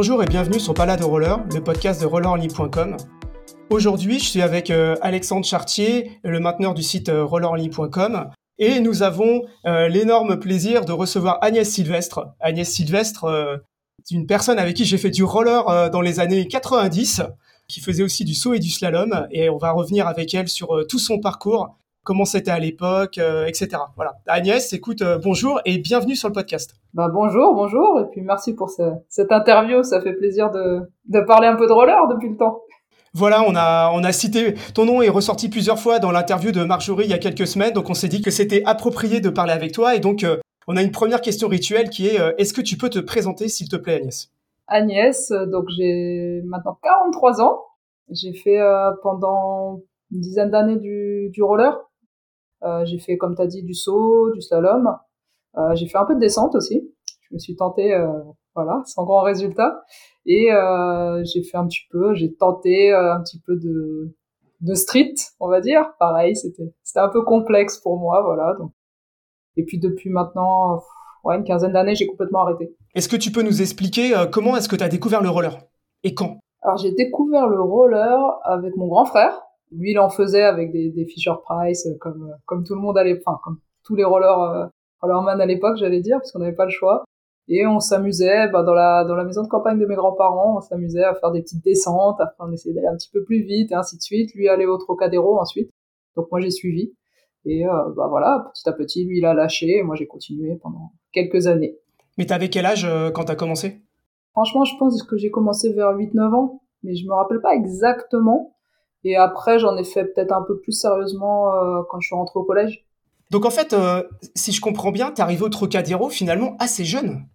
Bonjour et bienvenue sur Balade Roller, le podcast de rollerenligne.com. Aujourd'hui, je suis avec euh, Alexandre Chartier, le mainteneur du site euh, et nous avons euh, l'énorme plaisir de recevoir Agnès Sylvestre. Agnès Sylvestre, c'est une personne avec qui j'ai fait du roller dans les années 90, qui faisait aussi du saut et du slalom, et on va revenir avec elle sur tout son parcours, comment c'était à l'époque, etc. Voilà. Agnès, écoute, bonjour et bienvenue sur le podcast. Bah bonjour, bonjour, et puis merci pour cette interview, ça fait plaisir de, de parler un peu de roller depuis le temps. Voilà, on a, on a cité, ton nom est ressorti plusieurs fois dans l'interview de Marjorie il y a quelques semaines, donc on s'est dit que c'était approprié de parler avec toi, et donc euh, on a une première question rituelle qui est, euh, est-ce que tu peux te présenter s'il te plaît Agnès? Agnès, euh, donc j'ai maintenant 43 ans, j'ai fait pendant une dizaine d'années du, du roller, j'ai fait comme tu as dit du saut, du slalom, euh, j'ai fait un peu de descente aussi. Je me suis tentée, euh, voilà, sans grand résultat. Et euh, j'ai fait un petit peu, j'ai tenté un petit peu de, de street, on va dire. Pareil, c'était c'était un peu complexe pour moi, voilà. Donc. Et puis depuis maintenant, ouais, une quinzaine d'années, j'ai complètement arrêté. Est-ce que tu peux nous expliquer comment est-ce que tu as découvert le roller? Et quand? Alors j'ai découvert le roller avec mon grand frère. Lui, il en faisait avec des, des Fisher Price, comme comme tout le monde allait, enfin comme tous les rollers man à l'époque, j'allais dire, parce qu'on n'avait pas le choix. Et on s'amusait bah, dans la dans la maison de campagne de mes grands-parents, on s'amusait à faire des petites descentes. Après, on essayait d'aller un petit peu plus vite et ainsi de suite. Lui allait au Trocadéro ensuite. Donc moi j'ai suivi. Et euh, bah voilà, petit à petit, lui il a lâché et moi j'ai continué pendant quelques années. Mais t'avais quel âge euh, quand t'as commencé? Franchement, je pense que j'ai commencé vers 8-9 ans, mais je me rappelle pas exactement. Et après, j'en ai fait peut-être un peu plus sérieusement euh, quand je suis rentrée au collège. Donc en fait, euh, si je comprends bien, t'es arrivé au Trocadéro finalement assez jeune.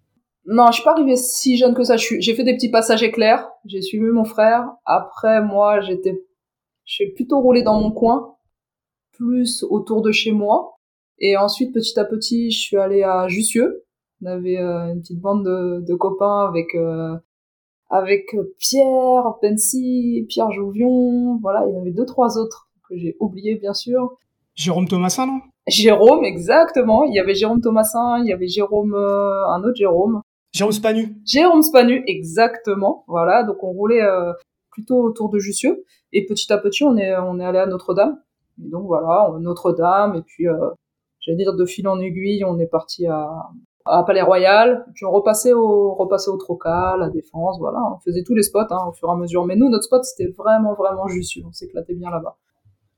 Non, je suis pas arrivé si jeune que ça. J'ai fait des petits passages éclairs. J'ai suivi mon frère. Après, moi, j'étais, j'ai plutôt roulé dans mon coin, plus autour de chez moi. Et ensuite, petit à petit, je suis allé à Jussieu. On avait euh, une petite bande de, copains avec euh, avec Pierre Pensy, Pierre Jouvion. Voilà, il y en avait deux trois autres que j'ai oubliés bien sûr. Jérôme Thomasin, non? Jérôme, exactement. Il y avait Jérôme Thomasin, il y avait Jérôme, euh, un autre Jérôme. Jérôme Spanu. Jérôme Spanu, exactement. Voilà, donc on roulait euh, plutôt autour de Jussieu. Et petit à petit, on est, on est allé à Notre-Dame. Et donc voilà, Notre-Dame. Et puis, euh, j'allais dire de fil en aiguille, on est parti à, à Palais Royal. Puis on repassait au, repassait au Trocal, à Défense. Voilà, on faisait tous les spots hein, au fur et à mesure. Mais nous, notre spot, c'était vraiment, vraiment Jussieu. On s'éclatait bien là-bas.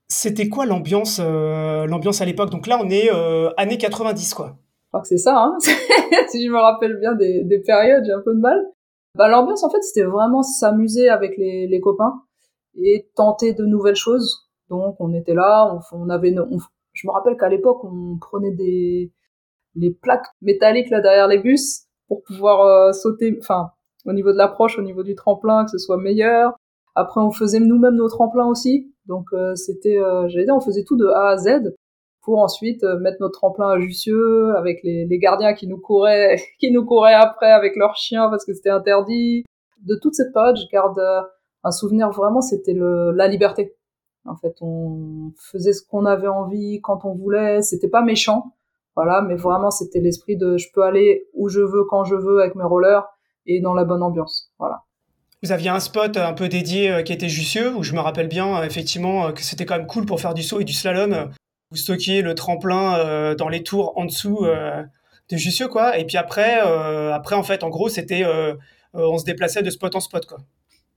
C'était quoi l'ambiance euh, l'ambiance à l'époque? Donc là, on est euh, années 90, quoi. Je crois que c'est ça, hein si je me rappelle bien des, des périodes, j'ai un peu de mal. Bah, l'ambiance, en fait, c'était vraiment s'amuser avec les, les copains et tenter de nouvelles choses. Donc, on était là, on, on avait, je me rappelle qu'à l'époque, on prenait des les plaques métalliques là derrière les bus pour pouvoir euh, sauter, enfin, au niveau de l'approche, au niveau du tremplin, que ce soit meilleur. Après, on faisait nous-mêmes nos tremplins aussi. Donc euh, c'était, euh, j'allais dire, on faisait tout de A à Z pour ensuite euh, mettre notre tremplin à Jussieu avec les, les, gardiens qui nous couraient, qui nous couraient après avec leurs chiens parce que c'était interdit. De toute cette période, je garde un souvenir vraiment, c'était la liberté. En fait, on faisait ce qu'on avait envie quand on voulait. C'était pas méchant, voilà, mais vraiment c'était l'esprit de je peux aller où je veux quand je veux avec mes rollers et dans la bonne ambiance, voilà. Vous aviez un spot un peu dédié euh, qui était Jussieu, où je me rappelle bien euh, effectivement euh, que c'était quand même cool pour faire du saut et du slalom. Vous stockiez le tremplin dans les tours en dessous de Jussieu, quoi. Et puis après, après en fait, en gros, c'était on se déplaçait de spot en spot, quoi.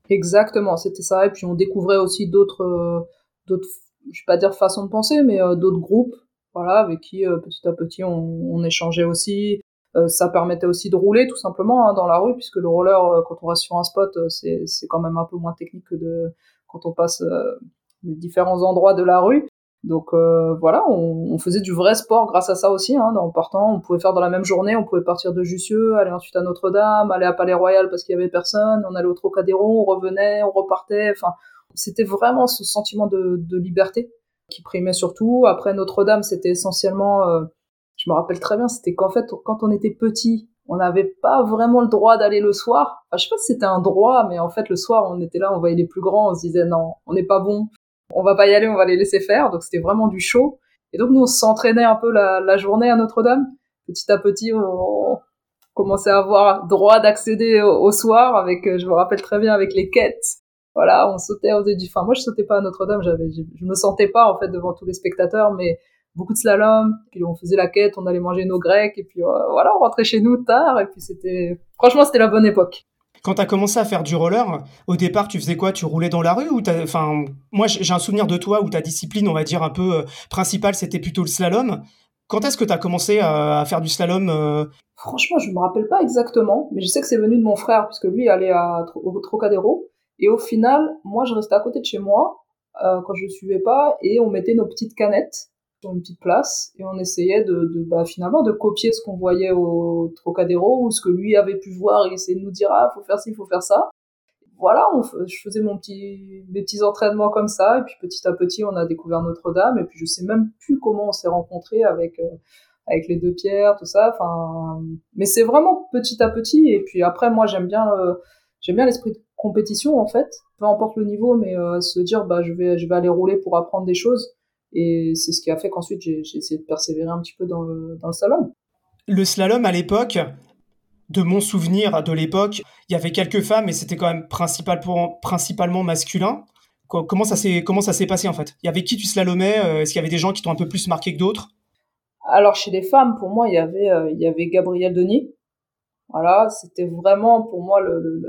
Exactement, c'était ça. Et puis on découvrait aussi d'autres, d'autres, je vais pas dire façons de penser, mais d'autres groupes, voilà, avec qui petit à petit on, on échangeait aussi. Euh, ça permettait aussi de rouler tout simplement hein, dans la rue, puisque le roller, euh, quand on reste sur un spot, euh, c'est, quand même un peu moins technique que de quand on passe les différents endroits de la rue. Donc voilà, on, on, faisait du vrai sport grâce à ça aussi. Hein, en partant, on pouvait faire dans la même journée, on pouvait partir de Jussieu, aller ensuite à Notre-Dame, aller à Palais Royal parce qu'il y avait personne, on allait au Trocadéro, on revenait, on repartait. Enfin, c'était vraiment ce sentiment de, de liberté qui primait surtout. Après Notre-Dame, c'était essentiellement je me rappelle très bien, c'était qu'en fait, quand on était petit, on n'avait pas vraiment le droit d'aller le soir. Enfin, je sais pas si c'était un droit, mais en fait, le soir, on était là, on voyait les plus grands, on se disait non, on n'est pas bon, on va pas y aller, on va les laisser faire. Donc c'était vraiment du show. Et donc nous, on s'entraînait un peu la, journée à Notre-Dame. Petit à petit, on, commençais à avoir droit d'accéder au, soir avec, je me rappelle très bien, avec les quêtes. Voilà, on sautait, on faisait du, enfin, moi, je sautais pas à Notre-Dame, j'avais, je, me sentais pas, en fait, devant tous les spectateurs, mais beaucoup de slalom, puis on faisait la quête, on allait manger nos grecs, et puis voilà, on rentrait chez nous tard, et puis c'était, franchement, c'était la bonne époque. Quand tu as commencé à faire du roller, au départ, tu faisais quoi? Tu roulais dans la rue ou enfin, moi j'ai un souvenir de toi où ta discipline, on va dire un peu euh, principale, c'était plutôt le slalom. Quand est-ce que tu as commencé à, faire du slalom euh? Franchement, je me rappelle pas exactement, mais je sais que c'est venu de mon frère puisque lui allait à, au Trocadéro et au final, moi je restais à côté de chez moi euh, quand je suivais pas et on mettait nos petites canettes sur une petite place et on essayait de, bah, finalement de copier ce qu'on voyait au Trocadéro ou ce que lui avait pu voir et essayer de nous dire ah faut faire ci faut faire ça. Voilà je faisais mes petits entraînements comme ça et puis petit à petit on a découvert Notre-Dame et puis je sais même plus comment on s'est rencontrés avec euh, avec les deux pierres tout ça enfin mais c'est vraiment petit à petit et puis après moi j'aime bien j'aime bien l'esprit de compétition en fait peu importe le niveau mais euh, se dire bah je vais je vais aller rouler pour apprendre des choses et c'est ce qui a fait qu'ensuite j'ai essayé de persévérer un petit peu dans le, dans le slalom. Le slalom à l'époque, de mon souvenir de l'époque, il y avait quelques femmes, mais c'était quand même principal pour, principalement masculin. Comment ça s'est comment ça s'est passé en fait? Il y avait qui tu slalomais euh, Est-ce qu'il y avait des gens qui t'ont un peu plus marqué que d'autres? Alors chez les femmes, pour moi, il y avait euh, il y avait Gabrielle Denis. Voilà, c'était vraiment pour moi le,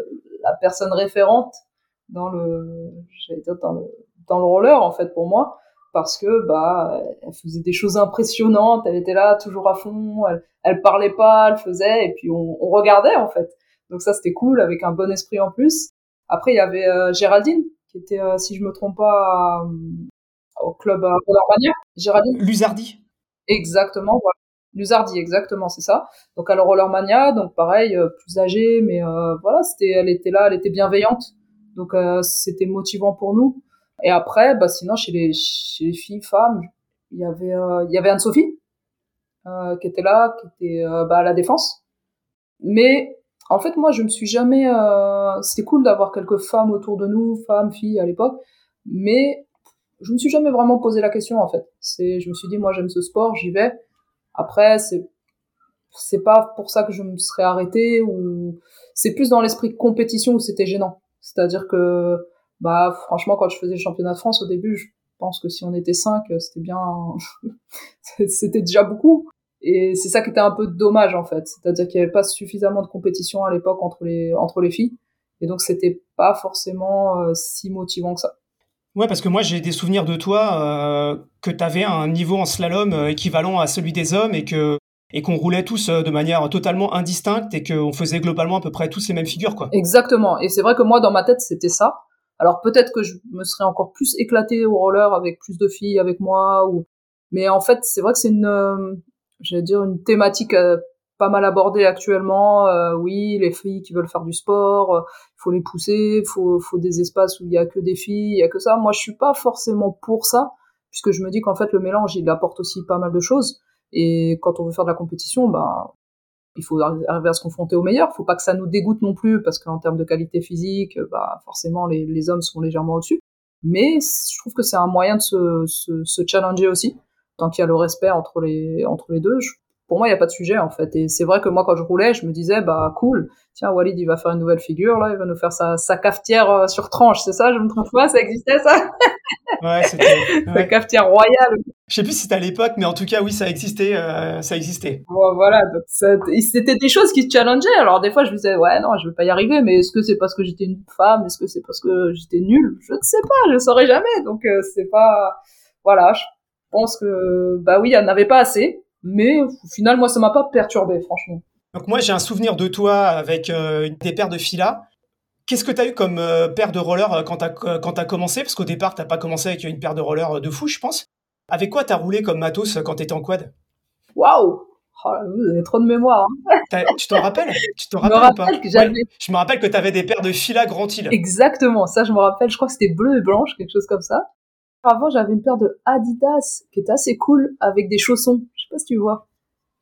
la personne référente dans le dire dans le dans le roller en fait pour moi parce que bah elle faisait des choses impressionnantes, elle était là toujours à fond, elle, elle parlait pas, elle faisait et puis on, on regardait en fait. Donc ça c'était cool avec un bon esprit en plus. Après il y avait euh, Géraldine qui était euh, si je me trompe pas au club à Rollermania. Géraldine Luzardi. Exactement, voilà. Luzardi exactement, c'est ça. Donc à la donc pareil euh, plus âgée mais voilà, c'était elle était là, elle était bienveillante. Donc c'était motivant pour nous. Et après, bah, sinon, chez les, chez les filles, femmes, il y avait, euh, il y avait Anne-Sophie, euh, qui était là, qui était euh, bah, à la défense. Mais en fait, moi, je me suis jamais. Euh, c'était cool d'avoir quelques femmes autour de nous, femmes, filles à l'époque, mais je me suis jamais vraiment posé la question en fait. C'est, je me suis dit, moi, j'aime ce sport, j'y vais. Après, c'est c'est pas pour ça que je me serais arrêtée ou c'est plus dans l'esprit compétition où c'était gênant. C'est-à-dire que bah franchement quand je faisais le championnat de France au début je pense que si on était cinq c'était bien c'était déjà beaucoup. Et c'est ça qui était un peu dommage en fait. C'est-à-dire qu'il n'y avait pas suffisamment de compétition à l'époque entre les entre les filles. Et donc c'était pas forcément euh, si motivant que ça Ouais, parce que moi j'ai des souvenirs de toi euh, que tu avais un niveau en slalom euh, équivalent à celui des hommes et que et qu'on roulait tous de manière totalement indistincte et qu'on faisait globalement à peu près tous les mêmes figures quoi. Exactement. Et c'est vrai que moi dans ma tête c'était ça. Alors peut-être que je me serais encore plus éclatée au roller avec plus de filles avec moi ou mais en fait, c'est vrai que c'est une euh, j'allais dire une thématique euh, pas mal abordée actuellement. Euh, oui, les filles qui veulent faire du sport, il faut les pousser, il faut, faut des espaces où il y a que des filles, il y a que ça. Moi, je suis pas forcément pour ça, puisque je me dis qu'en fait, le mélange, il apporte aussi pas mal de choses. Et quand on veut faire de la compétition, ben, il faut arriver à se confronter au meilleur. Faut pas que ça nous dégoûte non plus, parce qu'en termes de qualité physique, bah forcément les, les hommes sont légèrement au-dessus. Mais je trouve que c'est un moyen de se, se, se challenger aussi, tant qu'il y a le respect entre les entre les deux. Pour moi, il n'y a pas de sujet en fait. Et c'est vrai que moi, quand je roulais, je me disais bah cool, tiens Walid, il va faire une nouvelle figure là, il va nous faire sa, sa cafetière euh, sur tranche, c'est ça Je me trompe pas, ça existait ça Ouais, c'était. La cafetière royale. Je sais plus si c'était à l'époque, mais en tout cas, oui, ça existait, euh, ça existait. voilà, donc c'était des choses qui se challengeaient. Alors des fois, je me disais, ouais, non, je vais pas y arriver, mais est-ce que c'est parce que j'étais une femme? Est-ce que c'est parce que j'étais nulle? Je ne sais pas, je ne saurais jamais. Donc euh, c'est pas, voilà, je pense que, bah oui, il n'y en avait pas assez, mais au final, moi, ça m'a pas perturbé, franchement. Donc moi, j'ai un souvenir de toi avec euh, des paires de filas. Qu'est-ce que tu as eu comme euh, paire de rollers euh, quand tu as, euh, as commencé? Parce qu'au départ, tu pas commencé avec une paire de rollers de fou, je pense. Avec quoi tu as roulé comme matos quand tu étais en quad? Waouh oh, Vous avez trop de mémoire. Hein. Tu t'en rappelles? Tu te rappelles pas? Je me rappelle que tu avais des paires de fila Grand Hill. Exactement, ça je me rappelle. Je crois que c'était bleu et blanche, quelque chose comme ça. Avant, j'avais une paire de Adidas qui était assez cool avec des chaussons. Je sais pas si tu vois.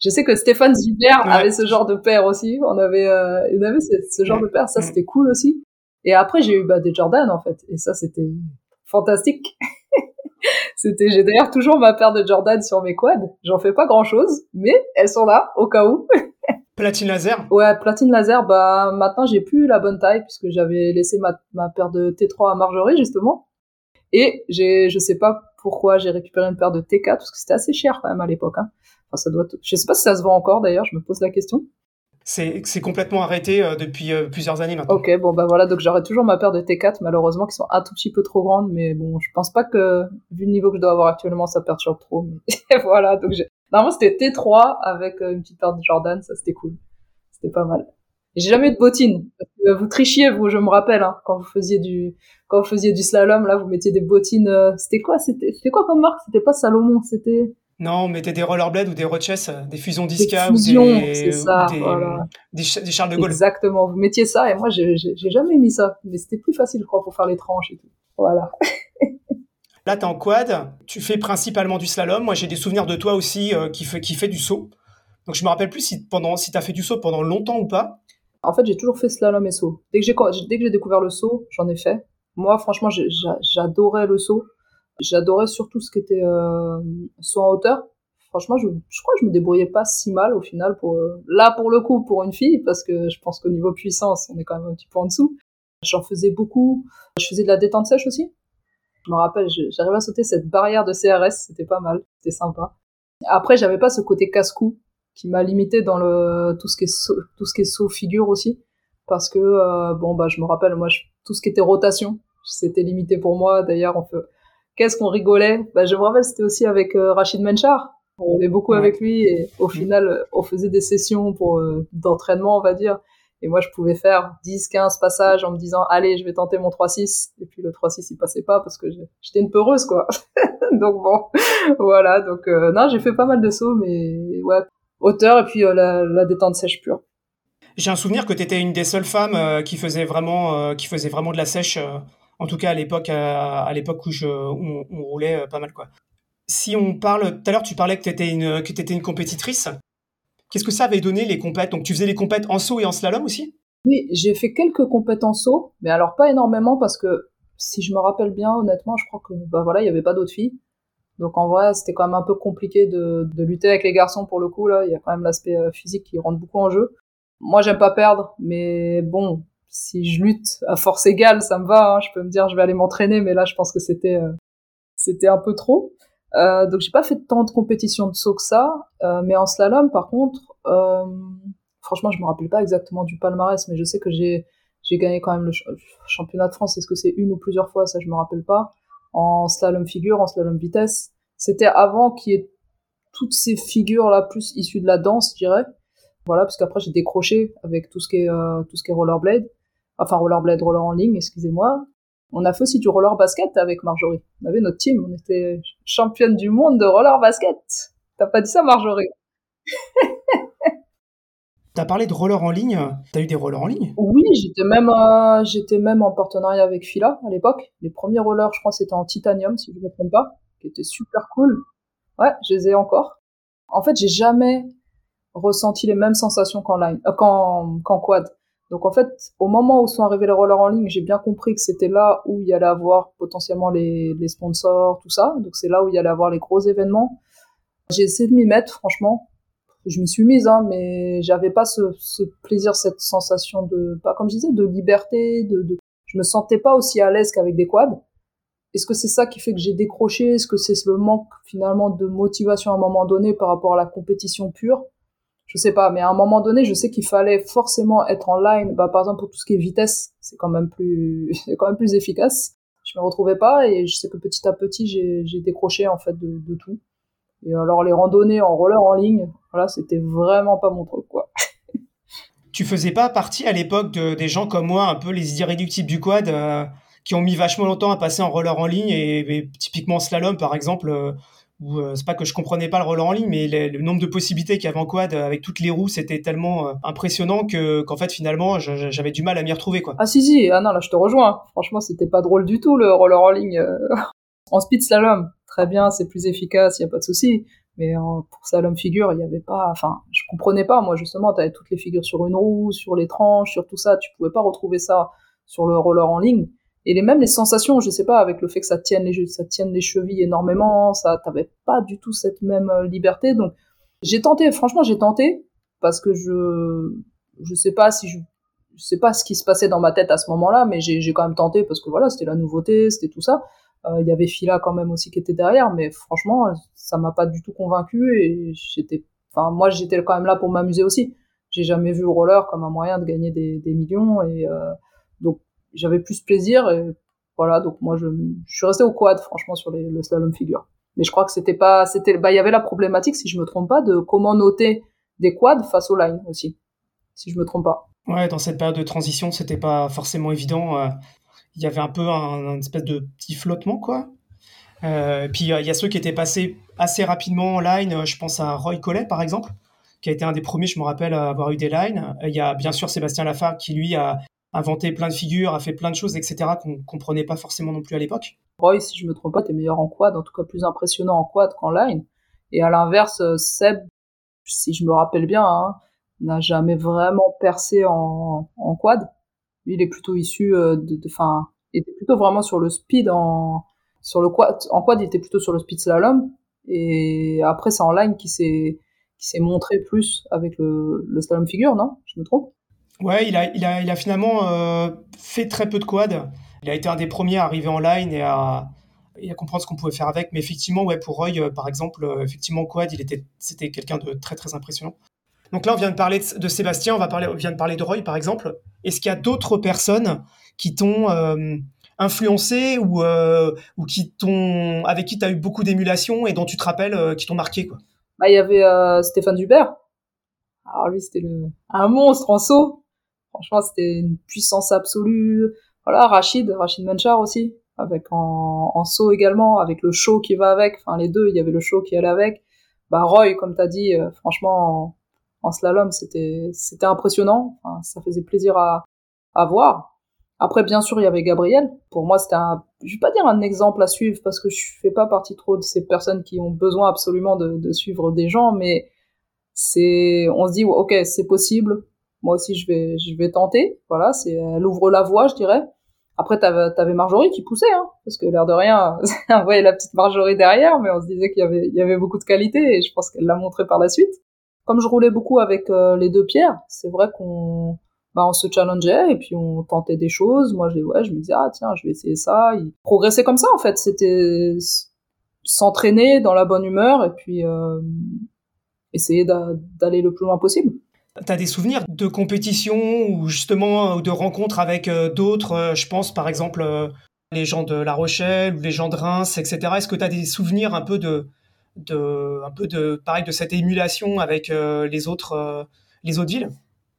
Je sais que Stéphane Zubert avait ce genre de paire aussi. On avait, euh, il avait ce, genre de paire. Ça, c'était cool aussi. Et après, j'ai eu bah, des Jordan, en fait. Et ça, c'était fantastique. c'était, j'ai d'ailleurs toujours ma paire de Jordan sur mes quads. J'en fais pas grand chose, mais elles sont là, au cas où. Platine laser Ouais, platine laser, bah maintenant j'ai plus la bonne taille puisque j'avais laissé ma, ma paire de T3 à Marjorie justement. Et j'ai, je sais pas pourquoi j'ai récupéré une paire de T4 parce que c'était assez cher quand même à l'époque. Hein. Enfin, ça doit, je sais pas si ça se vend encore d'ailleurs, je me pose la question. C'est, c'est complètement arrêté euh, depuis euh, plusieurs années maintenant. Ok, bon bah voilà, donc j'aurai toujours ma paire de T4 malheureusement qui sont un tout petit peu trop grandes, mais bon, je pense pas que vu le niveau que je dois avoir actuellement, ça perturbe trop. Mais voilà, donc j'ai Normalement, c'était T3 avec euh, une petite paire de Jordan, ça c'était cool. C'était pas mal. J'ai jamais eu de bottines. Vous trichiez, vous, je me rappelle, hein, quand vous faisiez du, quand vous faisiez du slalom, là, vous mettiez des bottines. Euh, c'était quoi? C'était, c'était quoi comme marque? C'était pas Salomon, c'était? Non, on mettait des rollerblades ou des Roches, euh, des fusions Disca ou des, c'est ça, des, voilà. des, des Charles de Gaulle. Exactement. Vous mettiez ça et moi, j'ai, j'ai jamais mis ça. Mais c'était plus facile, je crois, pour faire les tranches et tout. Voilà. Là, tu es en quad, tu fais principalement du slalom. Moi, j'ai des souvenirs de toi aussi euh, qui, fait, qui fait du saut. Donc, je me rappelle plus si, pendant, si tu as fait du saut pendant longtemps ou pas. En fait, j'ai toujours fait slalom et saut. Dès que j'ai, dès que j'ai découvert le saut, j'en ai fait. Moi, franchement, j'adorais le saut. J'adorais surtout ce qui était euh, saut en hauteur. Franchement, je, je, crois que je me débrouillais pas si mal au final pour euh, là pour le coup pour une fille parce que je pense qu'au niveau puissance, on est quand même un petit peu en dessous. J'en faisais beaucoup. Je faisais de la détente sèche aussi. Je me rappelle, j'arrivais à sauter cette barrière de CRS, c'était pas mal, c'était sympa. Après, j'avais pas ce côté casse-cou qui m'a limité dans le tout ce qui est saut, tout ce qui est saut figure aussi, parce que euh, bon bah je me rappelle moi tout ce qui était rotation, c'était limité pour moi. D'ailleurs, on peut qu'est-ce qu'on rigolait? Bah je me rappelle c'était aussi avec euh, Rachid Menchar. On roulait beaucoup avec lui et au final on faisait des sessions pour euh, d'entraînement on va dire et moi, je pouvais faire 10, 15 passages en me disant, allez, je vais tenter mon 3-6. Et puis le 3-6, il passait pas parce que j'étais une peureuse, quoi. donc bon, voilà. Donc, euh, non, j'ai fait pas mal de sauts, mais ouais, hauteur et puis euh, la, la, détente sèche pure. J'ai un souvenir que tu étais une des seules femmes euh, qui faisait vraiment, euh, qui faisait vraiment de la sèche. en tout cas, à l'époque, à, l'époque où, je, où on, roulait pas mal, quoi. Si on parle, tout à l'heure, tu parlais que tu étais une, que étais une compétitrice. Qu'est-ce que ça avait donné les compètes? Donc tu faisais les compètes en saut et en slalom aussi? Oui, j'ai fait quelques compètes en saut, mais alors pas énormément parce que si je me rappelle bien, honnêtement, je crois que bah voilà, il y avait pas d'autres filles. Donc en vrai, c'était quand même un peu compliqué de, de, lutter avec les garçons pour le coup là. Il y a quand même l'aspect euh, physique qui rentre beaucoup en jeu. Moi, j'aime pas perdre, mais bon, si je lutte à force égale, ça me va. Hein. Je peux me dire, je vais aller m'entraîner, mais là, je pense que c'était euh, c'était un peu trop. Euh, donc j'ai pas fait tant de compétitions de saut que ça, euh, mais en slalom par contre, euh, franchement je me rappelle pas exactement du palmarès, mais je sais que j'ai j'ai gagné quand même le championnat de France. Est-ce que c'est une ou plusieurs fois? Ça je me rappelle pas. En slalom figure, en slalom vitesse, c'était avant qu'il y ait toutes ces figures là plus issues de la danse, je dirais. Voilà, parce qu'après j'ai décroché avec tout ce qui est euh, tout ce qui est rollerblade, enfin rollerblade, roller en ligne, excusez-moi. On a fait aussi du roller basket avec Marjorie. On avait notre team, on était championne du monde de roller basket. T'as pas dit ça, Marjorie? T'as parlé de roller en ligne. T'as eu des rollers en ligne? Oui, j'étais même, euh, j'étais même en partenariat avec Fila à l'époque. Les premiers rollers, je crois, c'était en titanium, si je ne me trompe pas, qui était super cool. Ouais, je les ai encore. En fait, j'ai jamais ressenti les mêmes sensations qu'en euh, qu'en quad. Donc en fait, au moment où sont arrivés les rollers en ligne, j'ai bien compris que c'était là où il y allait avoir potentiellement les, les sponsors, tout ça. Donc c'est là où il y allait avoir les gros événements. J'ai essayé de m'y mettre, franchement. Je m'y suis mise, hein, mais j'avais pas ce, ce, plaisir, cette sensation de, pas comme je disais, de liberté, de, de... je me sentais pas aussi à l'aise qu'avec des quads. Est-ce que c'est ça qui fait que j'ai décroché? Est-ce que c'est le manque finalement de motivation à un moment donné par rapport à la compétition pure? Je sais pas, mais à un moment donné, je sais qu'il fallait forcément être en line. Bah, par exemple, pour tout ce qui est vitesse, c'est quand même plus, c'est quand même plus efficace. Je me retrouvais pas et je sais que petit à petit, j'ai décroché en fait de, de, tout. Et alors les randonnées en roller en ligne, voilà, c'était vraiment pas mon truc, quoi. tu faisais pas partie à l'époque de, des gens comme moi, un peu les irréductibles du quad, euh, qui ont mis vachement longtemps à passer en roller en ligne et, et typiquement slalom par exemple. Euh, où euh, c'est pas que je comprenais pas le roller en ligne, mais le, nombre de possibilités qu'il y avait en quad euh, avec toutes les roues, c'était tellement impressionnant que qu'en fait finalement j'avais du mal à m'y retrouver quoi. Ah si si, ah non là je te rejoins. Franchement c'était pas drôle du tout le roller en ligne. en speed slalom, très bien, c'est plus efficace, il y a pas de souci. Mais pour slalom figure, il y avait pas, enfin je comprenais pas moi justement, tu avais toutes les figures sur une roue, sur les tranches, sur tout ça, tu pouvais pas retrouver ça sur le roller en ligne et les mêmes les sensations je sais pas avec le fait que ça tienne les ça les chevilles énormément ça t'avais pas du tout cette même euh, liberté donc j'ai tenté franchement j'ai tenté parce que je je sais pas si je je sais pas ce qui se passait dans ma tête à ce moment-là, mais j'ai quand même tenté parce que voilà, c'était la nouveauté, c'était tout ça. Euh, il y avait Fila quand même aussi qui était derrière, mais franchement, ça m'a pas du tout convaincu et j'étais, enfin moi j'étais quand même là pour m'amuser aussi. J'ai jamais vu le roller comme un moyen de gagner des, des millions et euh, donc j'avais plus plaisir et voilà donc moi je, je suis resté au quad franchement sur les, le slalom figure. Mais je crois que c'était pas, c'était, bah il y avait la problématique si je me trompe pas de comment noter des quads face aux lines aussi, si je me trompe pas. Ouais, dans cette période de transition, c'était pas forcément évident. Euh, il y avait un peu un, espèce de petit flottement, quoi. Euh, puis il y a ceux qui étaient passés assez rapidement en line. Je pense à Roy Collet, par exemple, qui a été un des premiers, je me rappelle, à avoir eu des lines. Il y a bien sûr Sébastien Lafargue qui, lui, a inventé plein de figures, a fait plein de choses, etc., qu'on comprenait pas forcément non plus à l'époque. Roy, si je me trompe pas, était meilleur en quad, en tout cas plus impressionnant en quad qu'en line. Et à l'inverse, Seb, si je me rappelle bien, hein, n'a jamais vraiment percé en, en quad. Il est plutôt issu euh, de, enfin, était plutôt vraiment sur le speed en, sur le quad, en quad, il était plutôt sur le speed slalom. Et après, c'est en line qui s'est, qui s'est montré plus avec le, slalom figure, non? Je me trompe? Ouais, il a, il a, il a finalement euh, fait très peu de quad. Il a été un des premiers à arriver en line et à, à comprendre ce qu'on pouvait faire avec. Mais effectivement, ouais, pour Roy, euh, par exemple, effectivement, quad, il était, c'était quelqu'un de très très impressionnant. Donc là, on vient de parler de, Sébastien, on, va parler, vient de parler de Roy, par exemple. Est-ce qu'il y a d'autres personnes qui t'ont euh, influencé ou, euh, ou qui t'ont, avec qui tu as eu beaucoup d'émulation et dont tu te rappelles, euh, qui t'ont marqué quoi? Bah, Il y avait Stéphane Dubert. Alors lui, c'était le... un monstre en saut. Franchement, c'était une puissance absolue. Voilà, Rachid, Rachid Menchar aussi, avec en, en saut également, avec le show qui va avec. Enfin, les deux, il y avait le show qui allait avec. Bah, Roy, comme tu as dit, franchement, en slalom, c'était c'était impressionnant. ça faisait plaisir à, à voir. Après, bien sûr, il y avait Gabriel. Pour moi, c'était un, je vais pas dire un exemple à suivre parce que je fais pas partie trop de ces personnes qui ont besoin absolument de, de suivre des gens, mais c'est, on se dit, ok, c'est possible. Moi aussi, je vais, je vais tenter. Voilà, c'est, elle ouvre la voie, je dirais. Après, t'avais, avais Marjorie qui poussait, hein, parce que l'air de rien, on voyait la petite Marjorie derrière, mais on se disait qu'il y avait, il y avait beaucoup de qualité et je pense qu'elle l'a montré par la suite comme je roulais beaucoup avec euh, les deux pierres, c'est vrai qu'on bah, on se challengeait et puis on tentait des choses. Moi, je, ouais, je me disais, ah tiens, je vais essayer ça. Il progressait comme ça, en fait. C'était s'entraîner dans la bonne humeur et puis euh, essayer d'aller le plus loin possible. Tu as des souvenirs de compétition ou justement de rencontres avec euh, d'autres Je pense par exemple les gens de La Rochelle ou les gens de Reims, etc. Est-ce que tu as des souvenirs un peu de, de un peu de pareil de cette émulation avec euh, les autres euh, les autres villes.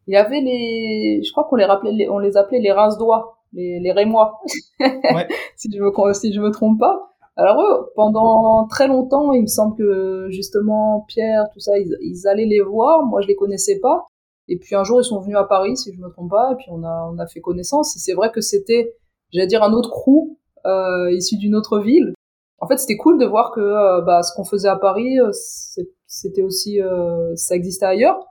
Il y avait les je crois qu'on les rappelait on les appelait les rince doigts les, les rémois. Ouais. si je me si je me trompe pas. Alors eux, pendant très longtemps il me semble que justement Pierre tout ça ils, ils allaient les voir. Moi je les connaissais pas. Et puis un jour ils sont venus à Paris si je me trompe pas. Et puis on a on a fait connaissance. Et c'est vrai que c'était j'allais dire un autre crew euh, issu d'une autre ville en fait, c'était cool de voir que euh, bah, ce qu'on faisait à Paris, euh, c'était aussi, euh, ça existait ailleurs.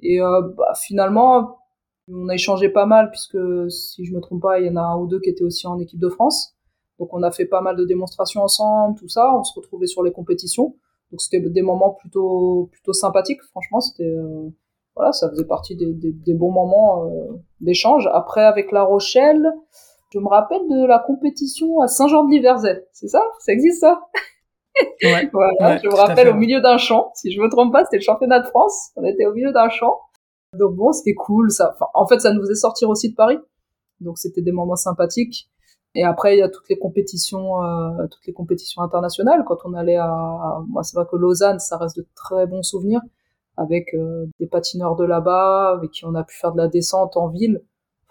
Et bah, finalement, on a échangé pas mal puisque, si je me trompe pas, il y en a un ou deux qui étaient aussi en équipe de France. Donc, on a fait pas mal de démonstrations ensemble, tout ça. On se retrouvait sur les compétitions. Donc, c'était des moments plutôt, plutôt sympathiques. Franchement, c'était, voilà, ça faisait partie des, des, des bons moments d'échange. Après, avec La Rochelle, je me rappelle de la compétition à Saint-Jean-de-Liverzay. C'est ça? Ça existe ça? Ouais, voilà, Je me rappelle au milieu d'un champ. Si je me trompe pas, c'était le championnat de France. On était au milieu d'un champ. Donc bon, c'était cool. Ça, enfin, en fait, ça nous faisait sortir aussi de Paris. Donc c'était des moments sympathiques. Et après, il y a toutes les compétitions, euh, toutes les compétitions internationales. Quand on allait à, moi, c'est vrai que Lausanne, ça reste de très bons souvenirs avec euh, des patineurs de là-bas, avec qui on a pu faire de la descente en ville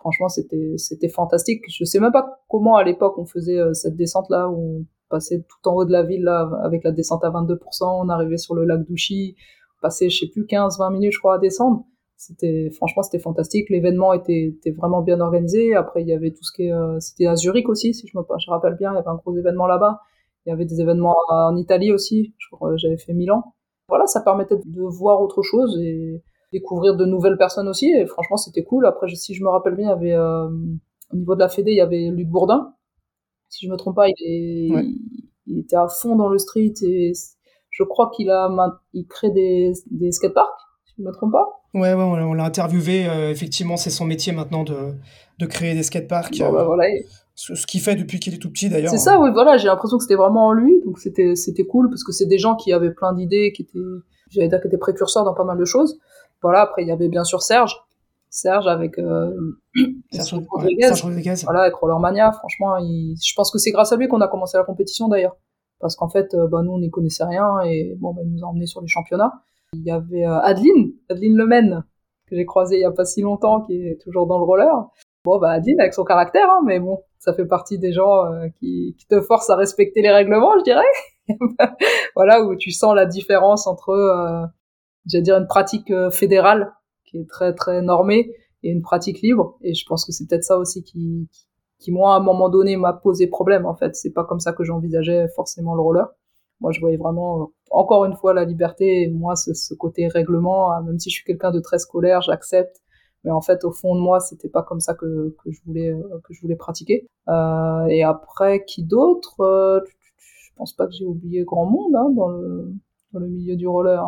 franchement, c'était c'était fantastique. Je sais même pas comment à l'époque on faisait euh, cette descente là où on passait tout en haut de la ville là avec la descente à 22%, on arrivait sur le lac d'Ouchy, on passait je sais plus 15 20 minutes je crois à descendre. C'était franchement c'était fantastique, l'événement était, vraiment bien organisé. Après il y avait tout ce qui est euh, c'était à Zurich aussi si je me je rappelle bien, il y avait un gros événement là-bas. Il y avait des événements en Italie aussi, je crois j'avais fait Milan. Voilà, ça permettait de voir autre chose et découvrir de nouvelles personnes aussi. Et franchement, c'était cool. Après, si je me rappelle bien, il y avait euh, au niveau de la Fédé, il y avait Luc Bourdin. Si je me trompe pas, il, est, il, était à fond dans le street et je crois qu'il a il crée des, des skateparks. Si je me trompe pas. Ouais, ouais, on l'a interviewé. effectivement, c'est son métier maintenant de, de créer des skateparks. Bon, bah, voilà. Ce, ce qu'il fait depuis qu'il est tout petit d'ailleurs. C'est ça, oui, voilà. J'ai l'impression que c'était vraiment en lui, donc c'était c'était cool parce que c'est des gens qui avaient plein d'idées, qui étaient, j'allais dire, qui étaient précurseurs dans pas mal de choses. Voilà. Après, il y avait bien sûr Serge, Serge avec euh, Serge, Rodriguez, voilà avec Rollermania. Franchement, je pense que c'est grâce à lui qu'on a commencé la compétition d'ailleurs, parce qu'en fait, euh, bah, nous on n'y connaissait rien et bon, bah, il nous a emmenés sur les championnats. Il y avait euh, Adeline, Adeline Lemaine que j'ai croisé il y a pas si longtemps, qui est toujours dans le roller. Bon, bah Adeline avec son caractère, hein, mais bon, ça fait partie des gens euh, qui, qui, te forcent à respecter les règlements, je dirais. voilà où tu sens la différence entre, euh, j'allais dire, une pratique fédérale qui est très très normée et une pratique libre. Et je pense que c'est peut-être ça aussi qui, qui, moi, à un moment donné, m'a posé problème. En fait, c'est pas comme ça que j'envisageais forcément le roller. Moi, je voyais vraiment, euh, encore une fois, la liberté. Et moi, ce, ce côté règlement, euh, même si je suis quelqu'un de très scolaire, j'accepte. Mais en fait, au fond de moi, c'était pas comme ça que, que je voulais euh, que je voulais pratiquer. Euh, et après, qui d'autre Je pense pas que j'ai oublié grand monde hein, dans le dans le milieu du roller.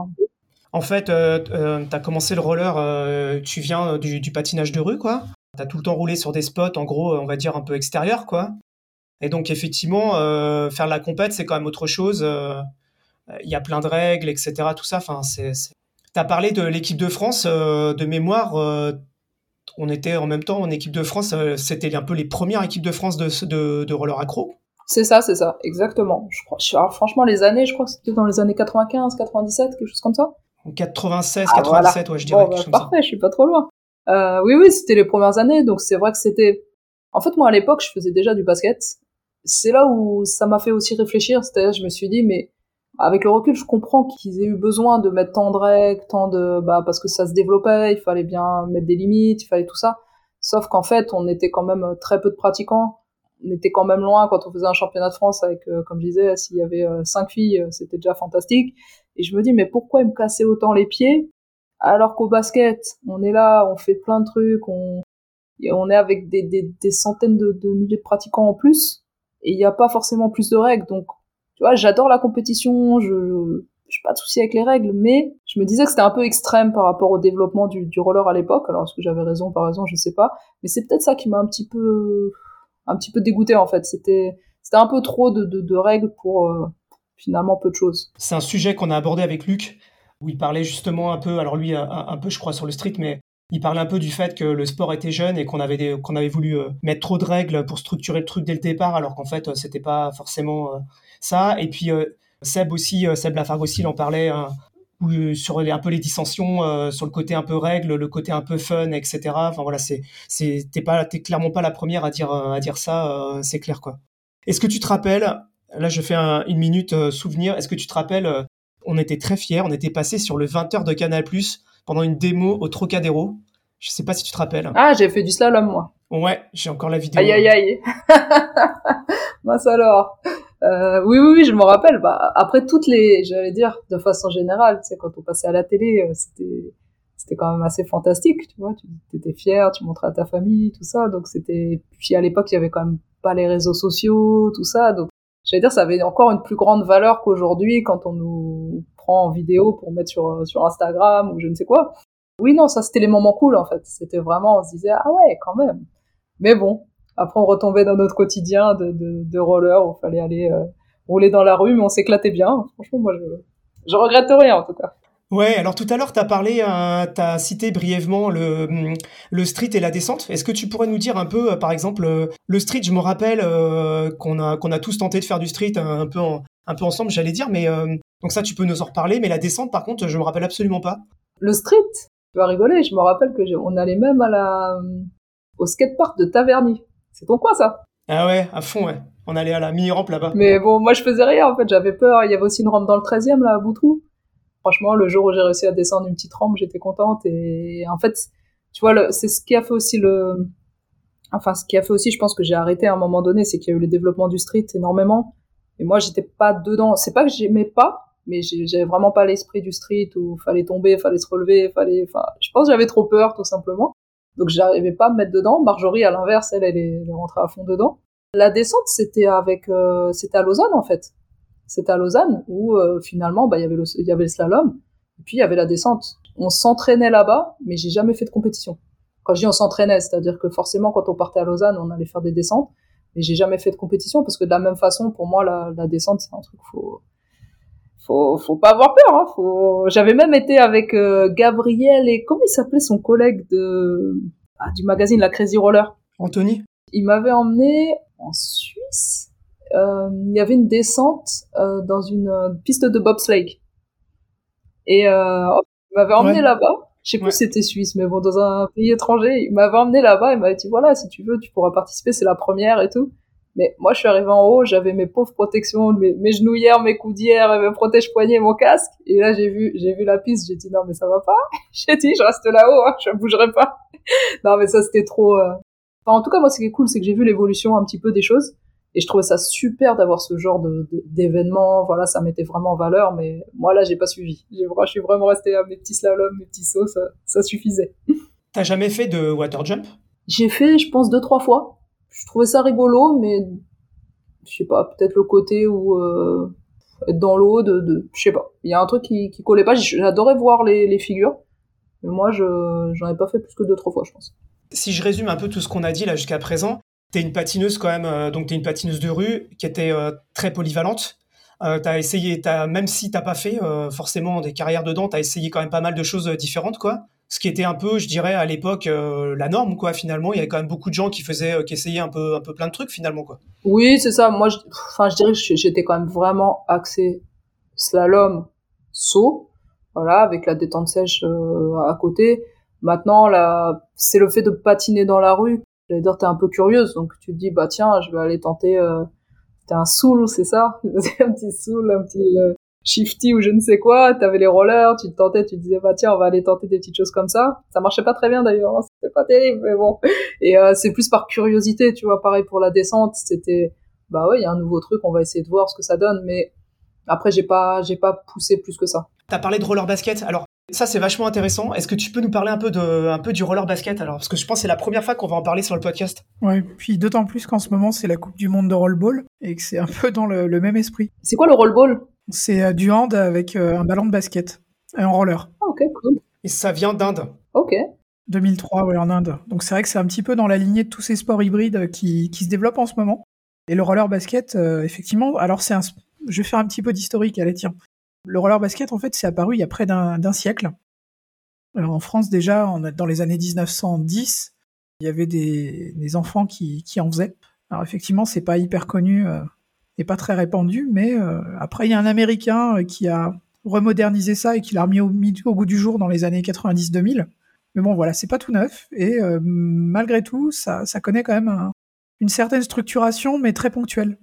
En fait, euh, euh, tu as commencé le roller, euh, tu viens du, du, patinage de rue, quoi. Tu as tout le temps roulé sur des spots, en gros, on va dire un peu extérieurs, quoi. Et donc, effectivement, euh, faire la compète, c'est quand même autre chose. Il y a plein de règles, etc. Tout ça, enfin, c'est. Tu as parlé de l'équipe de France, de mémoire. on était en même temps en équipe de France, c'était un peu les premières équipes de France de, de, de roller accro. C'est ça, c'est ça, exactement. Je crois, alors, franchement, les années, je crois que c'était dans les années 95, 97, quelque chose comme ça. 96, 97, ah, ouais, je dirais. Bon, bah, parfait, je suis pas trop loin. Euh, oui, oui, c'était les premières années, donc c'est vrai que c'était. En fait, moi, à l'époque, je faisais déjà du basket. C'est là où ça m'a fait aussi réfléchir. C'est-à-dire, je me suis dit, mais avec le recul, je comprends qu'ils aient eu besoin de mettre tant de règles, tant de, bah, parce que ça se développait, il fallait bien mettre des limites, il fallait tout ça. Sauf qu'en fait, on était quand même très peu de pratiquants. On était quand même loin quand on faisait un championnat de France avec, euh, comme je disais, s'il y avait euh, cinq filles, euh, c'était déjà fantastique. Et je me dis, mais pourquoi me casser autant les pieds alors qu'au basket, on est là, on fait plein de trucs, on, on est avec des, des, des centaines de, de, milliers de pratiquants en plus, et il n'y a pas forcément plus de règles. Donc, tu vois, j'adore la compétition, je, je j'ai pas de souci avec les règles, mais je me disais que c'était un peu extrême par rapport au développement du, du roller à l'époque. Alors, est-ce que j'avais raison, par raison, je sais pas. Mais c'est peut-être ça qui m'a un petit peu, un petit peu dégoûté en fait. C'était, c'était un peu trop de, de, de règles pour, euh, finalement peu de choses. C'est un sujet qu'on a abordé avec Luc, où il parlait justement un peu, alors lui un, peu je crois sur le street, mais il parlait un peu du fait que le sport était jeune et qu'on avait avait voulu euh, mettre trop de règles pour structurer le truc dès le départ, alors qu'en fait euh, c'était pas forcément euh, ça. Et puis Seb aussi, Seb Lafargue aussi, il en parlait. Hein, sur les, un peu les dissensions, sur le côté un peu règle, le côté un peu fun, etc. Enfin voilà, c'est t'es pas clairement pas la première à dire à dire ça, c'est clair quoi. Est-ce que tu te rappelles Là, je fais une minute euh, souvenir. Est-ce que tu te rappelles euh, On était très fiers. On était passé sur le 20h de Canal Plus pendant une démo au Trocadéro. Je sais pas si tu te rappelles. Ah, j'ai fait du slalom, moi. Ouais, j'ai encore la vidéo. Aïe, aïe, aïe. Mince alors. Euh, oui, oui, oui, je me rappelle. Bah, après toutes les, j'allais dire, de façon générale, tu sais, quand on passait à la télé, c'était, c'était quand même assez fantastique, tu vois. Tu étais fier, tu montrais à ta famille, tout ça. Donc c'était, puis à l'époque, il y avait quand même pas les réseaux sociaux, tout ça. Donc j'allais dire, ça avait encore une plus grande valeur qu'aujourd'hui quand on nous prend en vidéo pour mettre sur, sur Instagram ou je ne sais quoi. Oui, non, ça c'était les moments cool en fait. C'était vraiment, on se disait, ah ouais, quand même. Mais bon, après on retombait dans notre quotidien de, roller où il fallait aller euh, rouler dans la rue, mais on s'éclatait bien. Franchement, moi je regrette rien en tout cas. Ouais, alors tout à l'heure, tu as parlé, euh, tu as cité brièvement le, mm, le street et la descente. Est-ce que tu pourrais nous dire un peu, euh, par exemple, euh, le street, je me rappelle euh, qu'on a, qu'on a tous tenté de faire du street un, peu, un peu ensemble, j'allais dire, mais donc ça, tu peux nous en reparler, mais la descente, par contre, je me rappelle absolument pas. Le street? Tu vas rigoler, je me rappelle que on allait même à la, au skatepark de Taverny. C'est ton coin, ça? Ah ouais, à fond, ouais. On allait à la mini-rampe là-bas. Mais bon, moi, je faisais rien, en fait, j'avais peur. Il y avait aussi une rampe dans le 13e, là, à Boutrou franchement, le jour où j'ai réussi à descendre une petite rampe, j'étais contente. Et en fait, tu vois, c'est ce qui a fait aussi le, enfin, ce qui a fait aussi, je pense que j'ai arrêté à un moment donné, c'est qu'il y a eu le développement du street énormément. Et moi, j'étais pas dedans. C'est pas que j'aimais pas, mais j'avais vraiment pas l'esprit du street où fallait tomber, fallait se relever, fallait, enfin, je pense que j'avais trop peur, tout simplement. Donc, j'arrivais pas à me mettre dedans. Marjorie, à l'inverse, elle, elle est, rentrée à fond dedans. La descente, c'était avec, euh, c'était à Lausanne, en fait. C'était à Lausanne où euh, finalement bah, il y avait le il y avait le slalom et puis il y avait la descente. on s'entraînait là-bas, mais j'ai jamais fait de compétition. Quand je dis on s'entraînait, c'est-à-dire que forcément, quand on partait à Lausanne, on allait faire des descentes, mais j'ai jamais fait de compétition parce que de la même façon, pour moi, la, la descente, c'est un truc, faut, faut, faut pas avoir peur. Hein, faut... J'avais même été avec euh, Gabriel et comment il s'appelait son collègue de ah, du magazine La Crazy Roller? Anthony. Il m'avait emmené en Suisse. Euh, il y avait une descente euh, dans une piste de bobsleigh. Et euh, il m'avait emmené là-bas. Je sais plus si c'était suisse, mais bon, dans un pays étranger, il m'avait emmené là-bas. Il m'avait dit voilà, si tu veux, tu pourras participer, c'est la première et tout. Mais moi, je suis arrivé en haut, j'avais mes pauvres protections, mes, mes genouillères, mes coudières, mes protège-poignets, mon casque. Et là, j'ai vu, j'ai vu la piste, j'ai dit non, mais ça va pas. j'ai dit, je reste là-haut, hein, je bougerai pas. non, mais ça, c'était trop. Euh... Enfin, en tout cas, moi, ce qui est cool, c'est que j'ai vu l'évolution un petit peu des choses. Et je trouvais ça super d'avoir ce genre de, d'événement. Voilà, ça mettait vraiment en valeur. Mais moi, là, j'ai pas suivi. Je suis vraiment resté à mes petits slaloms, mes petits sauts, ça, ça suffisait. T'as jamais fait de water jump? J'ai fait, je pense, deux, trois fois. Je trouvais ça rigolo, mais je sais pas, peut-être le côté où euh, être dans l'eau, de, de je sais pas. Il y a un truc qui, qui collait pas. J'adorais voir les, les figures, mais moi, je j'en ai pas fait plus que deux, trois fois, je pense. Si je résume un peu tout ce qu'on a dit là jusqu'à présent, T'es une patineuse quand même, euh, donc t'es une patineuse de rue qui était euh, très polyvalente. Euh, t'as essayé, as, même si t'as pas fait euh, forcément des carrières dedans, t'as essayé quand même pas mal de choses différentes, quoi. Ce qui était un peu, je dirais, à l'époque la norme, quoi. Finalement, il y avait quand même beaucoup de gens qui faisaient, qui essayaient un peu, un peu plein de trucs, finalement, quoi. Oui, c'est ça. Moi, je, enfin, je dirais que j'étais quand même vraiment axé slalom, saut, voilà, avec la détente sèche à côté. Maintenant, là, c'est le fait de patiner dans la rue j'allais t'es un peu curieuse, donc tu te dis, bah tiens, je vais aller tenter, euh, t'es un soul, c'est ça? Un petit soul, un petit euh, shifty ou je ne sais quoi, t'avais les rollers, tu te tentais, tu te disais, bah tiens, on va aller tenter des petites choses comme ça. Ça marchait pas très bien d'ailleurs, hein, c'était pas terrible, mais bon. Et euh, c'est plus par curiosité, tu vois, pareil pour la descente, c'était, bah ouais, il y a un nouveau truc, on va essayer de voir ce que ça donne, mais après, j'ai pas, j'ai pas poussé plus que ça. T'as parlé de roller basket. Alors, ça, c'est vachement intéressant. Est-ce que tu peux nous parler un peu, de, un peu du roller basket alors? Parce que je pense que c'est la première fois qu'on va en parler sur le podcast. Ouais, puis d'autant plus qu'en ce moment, c'est la Coupe du Monde de rollball et que c'est un peu dans le, même esprit. C'est quoi le rollball? C'est euh, du hand avec euh, un ballon de basket et un roller. Ah, ok, cool. Et ça vient d'Inde. Ok. 2003, ouais, en Inde. Donc c'est vrai que c'est un petit peu dans la lignée de tous ces sports hybrides qui, qui se développent en ce moment. Et le roller basket, euh, effectivement, alors c'est un... Je vais faire un petit peu d'historique, allez, tiens. Le roller basket, en fait, c'est apparu il y a près d'un siècle. Alors en France déjà, dans les années 1910, il y avait des, enfants qui, en faisaient. Alors effectivement, c'est pas hyper connu euh, et pas très répandu, mais euh, après il y a un Américain euh, qui a remodernisé ça et qui l'a remis au, goût du jour dans les années 90-2000. Mais bon, voilà, c'est pas tout neuf et euh, malgré tout, ça, connaît quand même un, une certaine structuration, mais très ponctuelle.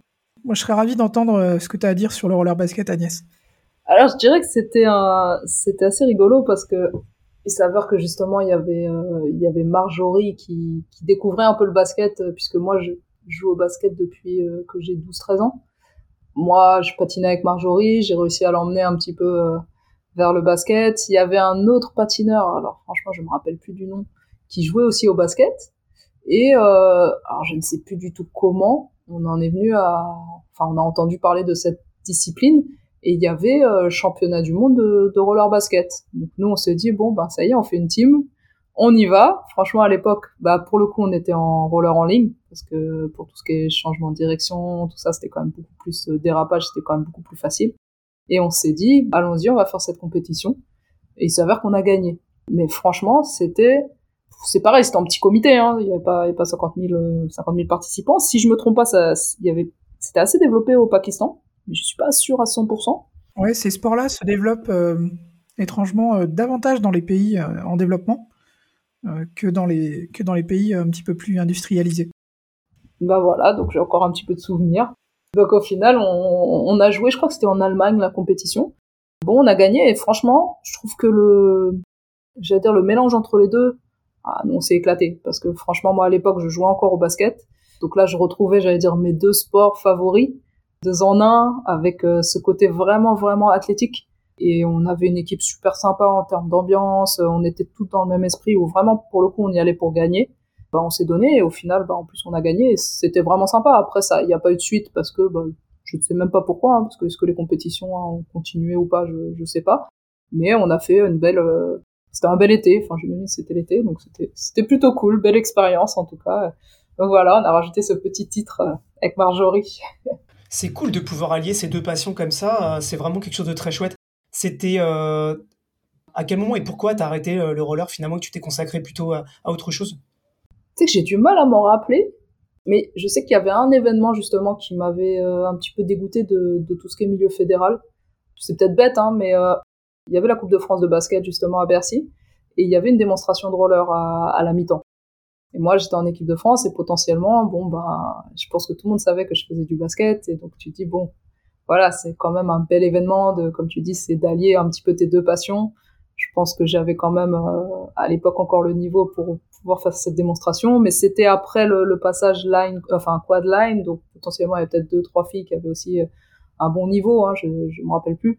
Moi, je serais ravi d'entendre ce que tu as à dire sur le roller basket, Agnès. Alors, je dirais que c'était un, c'était assez rigolo parce que il s'avère que justement il y avait euh, il y avait Marjorie qui, qui découvrait un peu le basket euh, puisque moi je joue au basket depuis euh, que j'ai 12-13 ans. Moi, je patinais avec Marjorie, j'ai réussi à l'emmener un petit peu vers le basket. Il y avait un autre patineur, alors franchement je me rappelle plus du nom, qui jouait aussi au basket. Et alors je ne sais plus du tout comment on en est venu à, enfin on a entendu parler de cette discipline et il y avait euh, championnat du monde de, de, roller basket. Donc nous on s'est dit bon bah ça y est on fait une team, on y va. Franchement à l'époque bah pour le coup on était en roller en ligne parce que pour tout ce qui est changement de direction tout ça c'était quand même beaucoup plus euh, dérapage c'était quand même beaucoup plus facile. Et on s'est dit allons-y on va faire cette compétition et il s'avère qu'on a gagné. Mais franchement c'était c'est pareil, c'était en petit comité, hein. il n'y avait pas, il y avait pas 50 000, 50 000 participants. Si je me trompe pas, ça, il y avait, c'était assez développé au Pakistan mais je suis pas sûr à 100%. Ouais, ces sports-là se développent euh, étrangement euh, davantage dans les pays euh, en développement que, dans les, que dans les pays un petit peu plus industrialisés. Bah voilà, donc j'ai encore un petit peu de souvenirs. Donc au final, on, on a joué, je crois que c'était en Allemagne la compétition. Bon, on a gagné et franchement, je trouve que le, j'allais dire le mélange entre les deux, ah, on s'est éclaté parce que franchement moi à l'époque je jouais encore au basket, donc là je retrouvais, j'allais dire mes deux sports favoris deux en un, avec euh, ce côté vraiment, vraiment athlétique. Et on avait une équipe super sympa en termes d'ambiance, on était tous dans le même esprit, où vraiment, pour le coup, on y allait pour gagner. Bah, on s'est donné, et au final, bah, en plus, on a gagné, c'était vraiment sympa. Après, ça, il n'y a pas eu de suite, parce que bah, je ne sais même pas pourquoi, hein, parce que est-ce que les compétitions ont continué ou pas, je ne sais pas. Mais on a fait une belle, euh, c'était un bel été. Enfin, j'imagine c'était l'été, donc c'était c'était plutôt cool, belle expérience en tout cas. Donc voilà, on a rajouté ce petit titre euh, avec Marjorie. C'est cool de pouvoir allier ces deux passions comme ça. C'est vraiment quelque chose de très chouette. C'était euh, à quel moment et pourquoi t'as arrêté le roller finalement que tu t'es consacré plutôt à, autre chose? Tu sais que j'ai du mal à m'en rappeler, mais je sais qu'il y avait un événement justement qui m'avait un petit peu dégoûté de, de, tout ce qui est milieu fédéral. C'est peut-être bête, hein, mais il y avait la Coupe de France de basket justement à Bercy et il y avait une démonstration de roller à, la mi-temps. Et moi, j'étais en équipe de France et potentiellement, bon, ben, je pense que tout le monde savait que je faisais du basket et donc tu dis bon, voilà, c'est quand même un bel événement de, comme tu dis, c'est d'allier un petit peu tes deux passions. Je pense que j'avais quand même euh, à l'époque encore le niveau pour pouvoir faire cette démonstration, mais c'était après le, passage line, enfin quad line, donc potentiellement il y avait peut-être deux trois filles qui avaient aussi euh, un bon niveau, hein, je je me rappelle plus.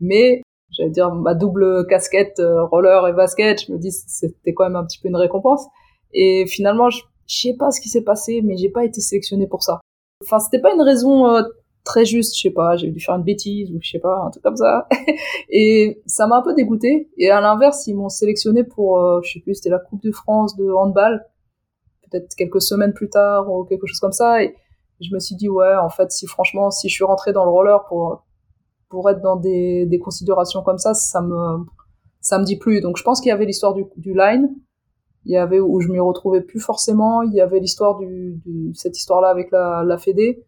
Mais j'allais dire ma double casquette euh, roller et basket je me dis c'était quand même un petit peu une récompense et finalement je, sais pas ce qui s'est passé mais j'ai pas été sélectionnée pour ça. Enfin c'était pas une raison euh, très juste je sais pas j'ai dû faire une bêtise ou je sais pas un truc comme ça. Et ça m'a un peu dégoûté et à l'inverse ils m'ont sélectionné pour euh, je sais plus c'était la coupe de France de handball. Peut-être quelques semaines plus tard ou quelque chose comme ça. Et je me suis dit ouais en fait si franchement si je suis rentrée dans le roller pour pour être dans des, des considérations comme ça, ça me ça me dit plus. Donc je pense qu'il y avait l'histoire du, du line, il y avait où je m'y retrouvais plus forcément, il y avait l'histoire du, du, cette histoire-là avec la, la Fédé.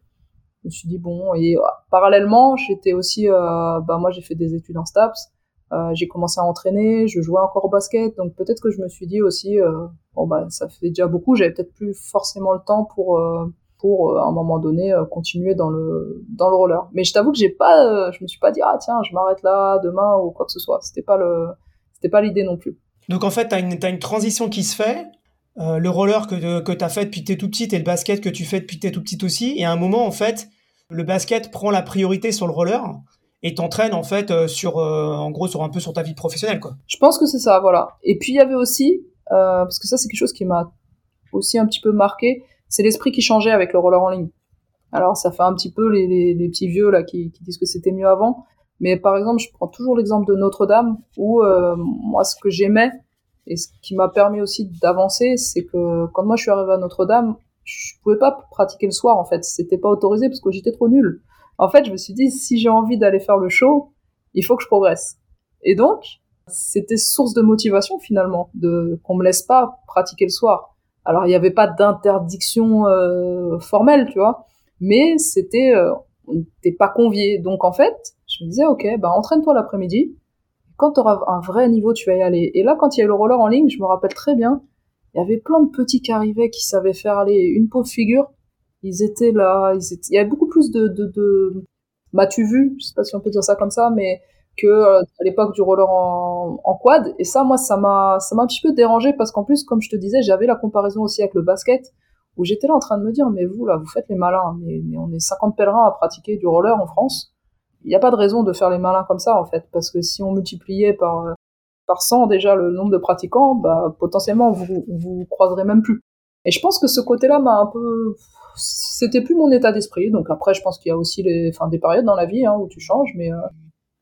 Je me suis dit bon et euh, parallèlement j'étais aussi euh, bah moi j'ai fait des études en STAPS, euh, j'ai commencé à entraîner, je jouais encore au basket donc peut-être que je me suis dit aussi euh, bon bah ça fait déjà beaucoup, j'avais peut-être plus forcément le temps pour euh, pour euh, à un moment donné continuer dans le dans le roller. Mais je t'avoue que j'ai pas, je me suis pas dit ah tiens je m'arrête là demain ou quoi que ce soit. C'était pas le c'était pas l'idée non plus. Donc en fait tu as une, transition qui se fait. le roller que, que tu as fait depuis que tu es tout petite et le basket que tu fais depuis que tu es tout petite aussi. Et à un moment, en fait, le basket prend la priorité sur le roller et t'entraîne en fait sur, en gros, sur un peu sur ta vie professionnelle. Quoi. Je pense que c'est ça, voilà. Et puis il y avait aussi, parce que ça c'est quelque chose qui m'a aussi un petit peu marqué, c'est l'esprit qui changeait avec le roller en ligne. Alors ça fait un petit peu les, petits vieux là qui disent que c'était mieux avant, mais par exemple je prends toujours l'exemple de Notre-Dame où euh, moi ce que j'aimais et ce qui m'a permis aussi d'avancer, c'est que quand moi je suis arrivé à Notre-Dame, je pouvais pas pratiquer le soir en fait, c'était pas autorisé parce que j'étais trop nul. En fait, je me suis dit si j'ai envie d'aller faire le show, il faut que je progresse. Et donc, c'était source de motivation finalement de qu'on me laisse pas pratiquer le soir. Alors il n'y avait pas d'interdiction euh, formelle, tu vois, mais c'était euh, on n'était pas convié. Donc en fait, je me disais ok, bah entraîne-toi l'après-midi. Quand tu auras un vrai niveau, tu vas y aller. Et là, quand il y a eu le roller en ligne, je me rappelle très bien, il y avait plein de petits qui arrivaient, qui savaient faire aller une pauvre figure. Ils étaient là, ils étaient... il y avait beaucoup plus de, de, m'as-tu vu Je sais pas si on peut dire ça comme ça, mais que euh, à l'époque du roller en, en, quad. Et ça, moi, ça m'a, ça m'a un petit peu dérangé parce qu'en plus, comme je te disais, j'avais la comparaison aussi avec le basket où j'étais là en train de me dire, mais vous là, vous faites les malins, mais, mais on est 50 pèlerins à pratiquer du roller en France. Il n'y a pas de raison de faire les malins comme ça en fait, parce que si on multipliait par par 100 déjà le nombre de pratiquants, bah potentiellement vous vous croiserez même plus. Et je pense que ce côté-là m'a un peu c'était plus mon état d'esprit. Donc après, je pense qu'il y a aussi les, enfin, des périodes dans la vie hein, où tu changes, mais euh,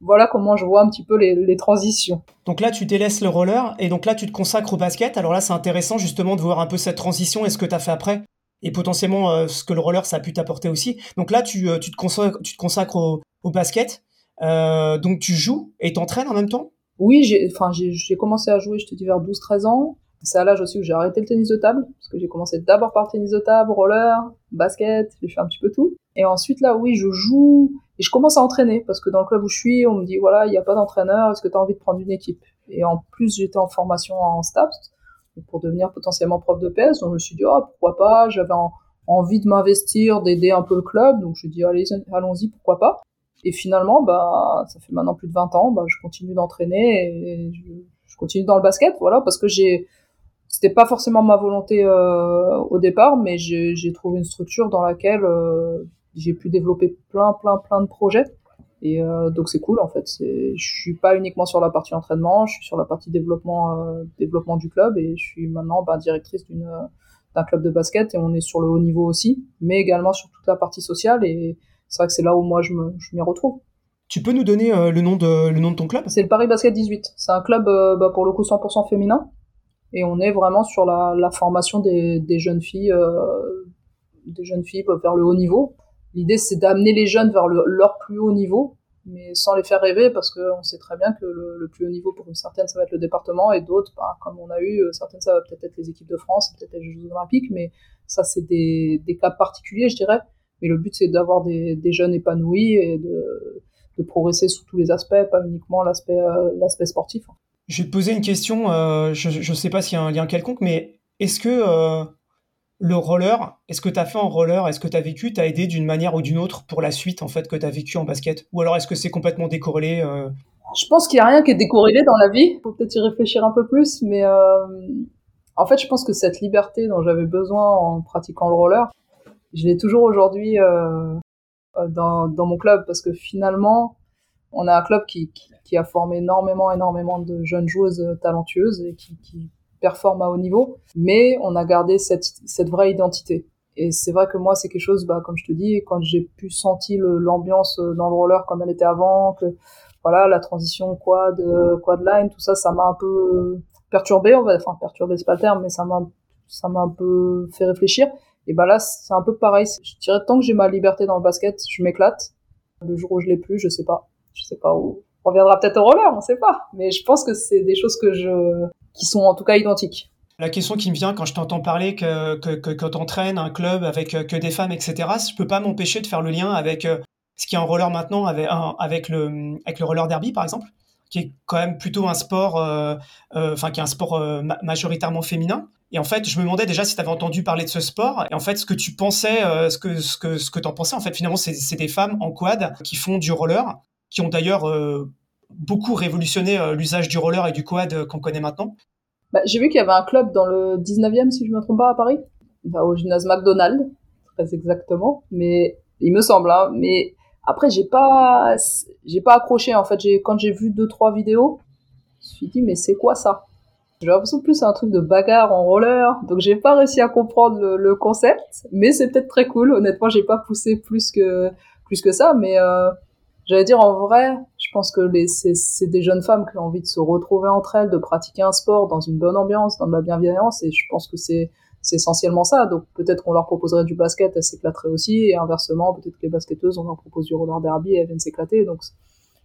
voilà comment je vois un petit peu les, transitions. Donc là, tu délaisses le roller et donc là, tu te consacres au basket. Alors là, c'est intéressant justement de voir un peu cette transition et ce que tu as fait après et potentiellement euh, ce que le roller ça a pu t'apporter aussi. Donc là, tu, euh, tu, te, consacres, tu te consacres au, basket. Euh, donc tu joues et t'entraînes en même temps? Oui, j'ai, commencé à jouer, je te dis, vers 12-13 ans. C'est à l'âge aussi où j'ai arrêté le tennis de table, parce que j'ai commencé d'abord par le tennis de table, roller, basket, j'ai fait un petit peu tout. Et ensuite là, oui, je joue, et je commence à entraîner parce que dans le club où je suis, on me dit voilà, il n'y a pas d'entraîneur, est-ce que tu as envie de prendre une équipe? Et en plus, j'étais en formation en STAPS pour devenir potentiellement prof de PS, donc je me suis dit oh, pourquoi pas, j'avais envie de m'investir, d'aider un peu le club, donc je me dit allez, allons-y, pourquoi pas? Et finalement, bah ça fait maintenant plus de 20 ans, bah je continue d'entraîner et je, continue dans le basket, voilà, parce que j'ai c'était pas forcément ma volonté euh, au départ, mais j'ai trouvé une structure dans laquelle euh, j'ai pu développer plein, plein, plein de projets. Et euh, donc c'est cool en fait. Je suis pas uniquement sur la partie entraînement, je suis sur la partie développement, euh, développement du club et je suis maintenant bah, directrice d'une d'un club de basket et on est sur le haut niveau aussi, mais également sur toute la partie sociale et c'est vrai que c'est là où moi je m'y retrouve. Tu peux nous donner le nom de le nom de ton club? C'est le Paris Basket 18. C'est un club bah, pour le coup 100% féminin et on est vraiment sur la, la formation des, des jeunes filles des jeunes filles vers le haut niveau. L'idée c'est d'amener les jeunes vers le, leur plus haut niveau mais sans les faire rêver parce qu'on sait très bien que le, plus haut niveau pour une certaine ça va être le département et d'autres bah, comme on a eu certaines ça va peut-être être les équipes de France peut-être les Jeux Olympiques mais ça c'est des, des cas particuliers je dirais mais le but c'est d'avoir des, des, jeunes épanouis et de, de, progresser sous tous les aspects pas uniquement l'aspect euh, l'aspect sportif je vais te poser une question euh, je ne sais pas s'il y a un lien quelconque mais est-ce que euh, le roller, est-ce que tu as fait en roller, est-ce que tu as vécu, t'as aidé d'une manière ou d'une autre pour la suite en fait que tu as vécu en basket? Ou alors est-ce que c'est complètement décorrélé euh? Je pense qu'il n'y a rien qui est décorrélé dans la vie. Faut peut-être y réfléchir un peu plus, mais en fait, je pense que cette liberté dont j'avais besoin en pratiquant le roller, je l'ai toujours aujourd'hui euh, dans, dans, mon club parce que finalement, on a un club qui, qui, qui, a formé énormément, énormément de jeunes joueuses talentueuses et qui, qui performe à haut niveau, mais on a gardé cette, cette vraie identité. Et c'est vrai que moi, c'est quelque chose, bah, comme je te dis, quand j'ai pu sentir l'ambiance euh, dans le roller comme elle était avant, que voilà, la transition quad, euh, quad line, tout ça, ça m'a un peu perturbé, on va, enfin perturbé c'est pas le terme, mais ça m'a, ça m'a un peu fait réfléchir. Et bah là, c'est un peu pareil. Je dirais tant que j'ai ma liberté dans le basket, je m'éclate. Le jour où je l'ai plus, je sais pas. Je sais pas où. On reviendra peut-être au roller, on sait pas. Mais je pense que c'est des choses que je, qui sont en tout cas identiques. La question qui me vient quand je t'entends parler que, que, que, que t'entraînes un club avec euh, que des femmes, etc., je peux pas m'empêcher de faire le lien avec euh, ce qui est en roller maintenant, avec, le, avec le roller derby, par exemple, qui est quand même plutôt un sport, euh, enfin, qui est un sport majoritairement féminin. Et en fait, je me demandais déjà si tu avais entendu parler de ce sport. Et en fait, ce que tu pensais, ce que, ce que, ce que t'en pensais, en fait, finalement, c'est des femmes en quad qui font du roller, qui ont d'ailleurs beaucoup révolutionné l'usage du roller et du quad qu'on connaît maintenant. Bah, j'ai vu qu'il y avait un club dans le 19e, si je me trompe pas, à Paris, au gymnase McDonald's, très exactement. Mais il me semble, hein. Mais après, j'ai pas, j'ai pas accroché. En fait, j'ai quand j'ai vu deux trois vidéos, je me suis dit mais c'est quoi ça? J'ai l'impression plus c'est un truc de bagarre en roller, donc j'ai pas réussi à comprendre le, concept. Mais c'est peut-être très cool. Honnêtement, j'ai pas poussé plus que plus que ça, mais euh, J'allais dire en vrai, je pense que c'est des jeunes femmes qui ont envie de se retrouver entre elles, de pratiquer un sport dans une bonne ambiance, dans de la bienveillance, et je pense que c'est essentiellement ça. Donc peut-être qu'on leur proposerait du basket, elles s'éclateraient aussi, et inversement, peut-être que les basketteuses, on leur propose du roller derby, elles viennent s'éclater. Donc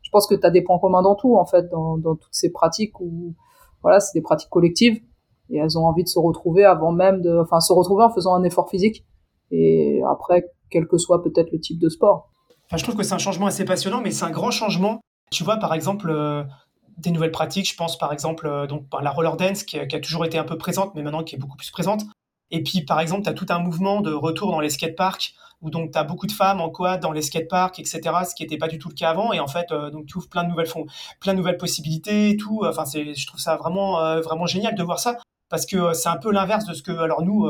je pense que tu as des points communs dans tout, en fait, dans, dans toutes ces pratiques où, voilà, c'est des pratiques collectives, et elles ont envie de se retrouver avant même de, enfin, se retrouver en faisant un effort physique, et après, quel que soit peut-être le type de sport je trouve que c'est un changement assez passionnant, mais c'est un grand changement. Tu vois, par exemple, euh, des nouvelles pratiques. Je pense, par exemple, euh, donc, par la roller dance, qui, a toujours été un peu présente, mais maintenant qui est beaucoup plus présente. Et puis, par exemple, tu as tout un mouvement de retour dans les skateparks, où donc tu as beaucoup de femmes en quad dans les skateparks, etc., ce qui n'était pas du tout le cas avant. Et en fait, euh, donc tu ouvres plein de nouvelles, plein de nouvelles possibilités et tout. Enfin, je trouve ça vraiment, vraiment génial de voir ça, parce que c'est un peu l'inverse de ce que, alors nous,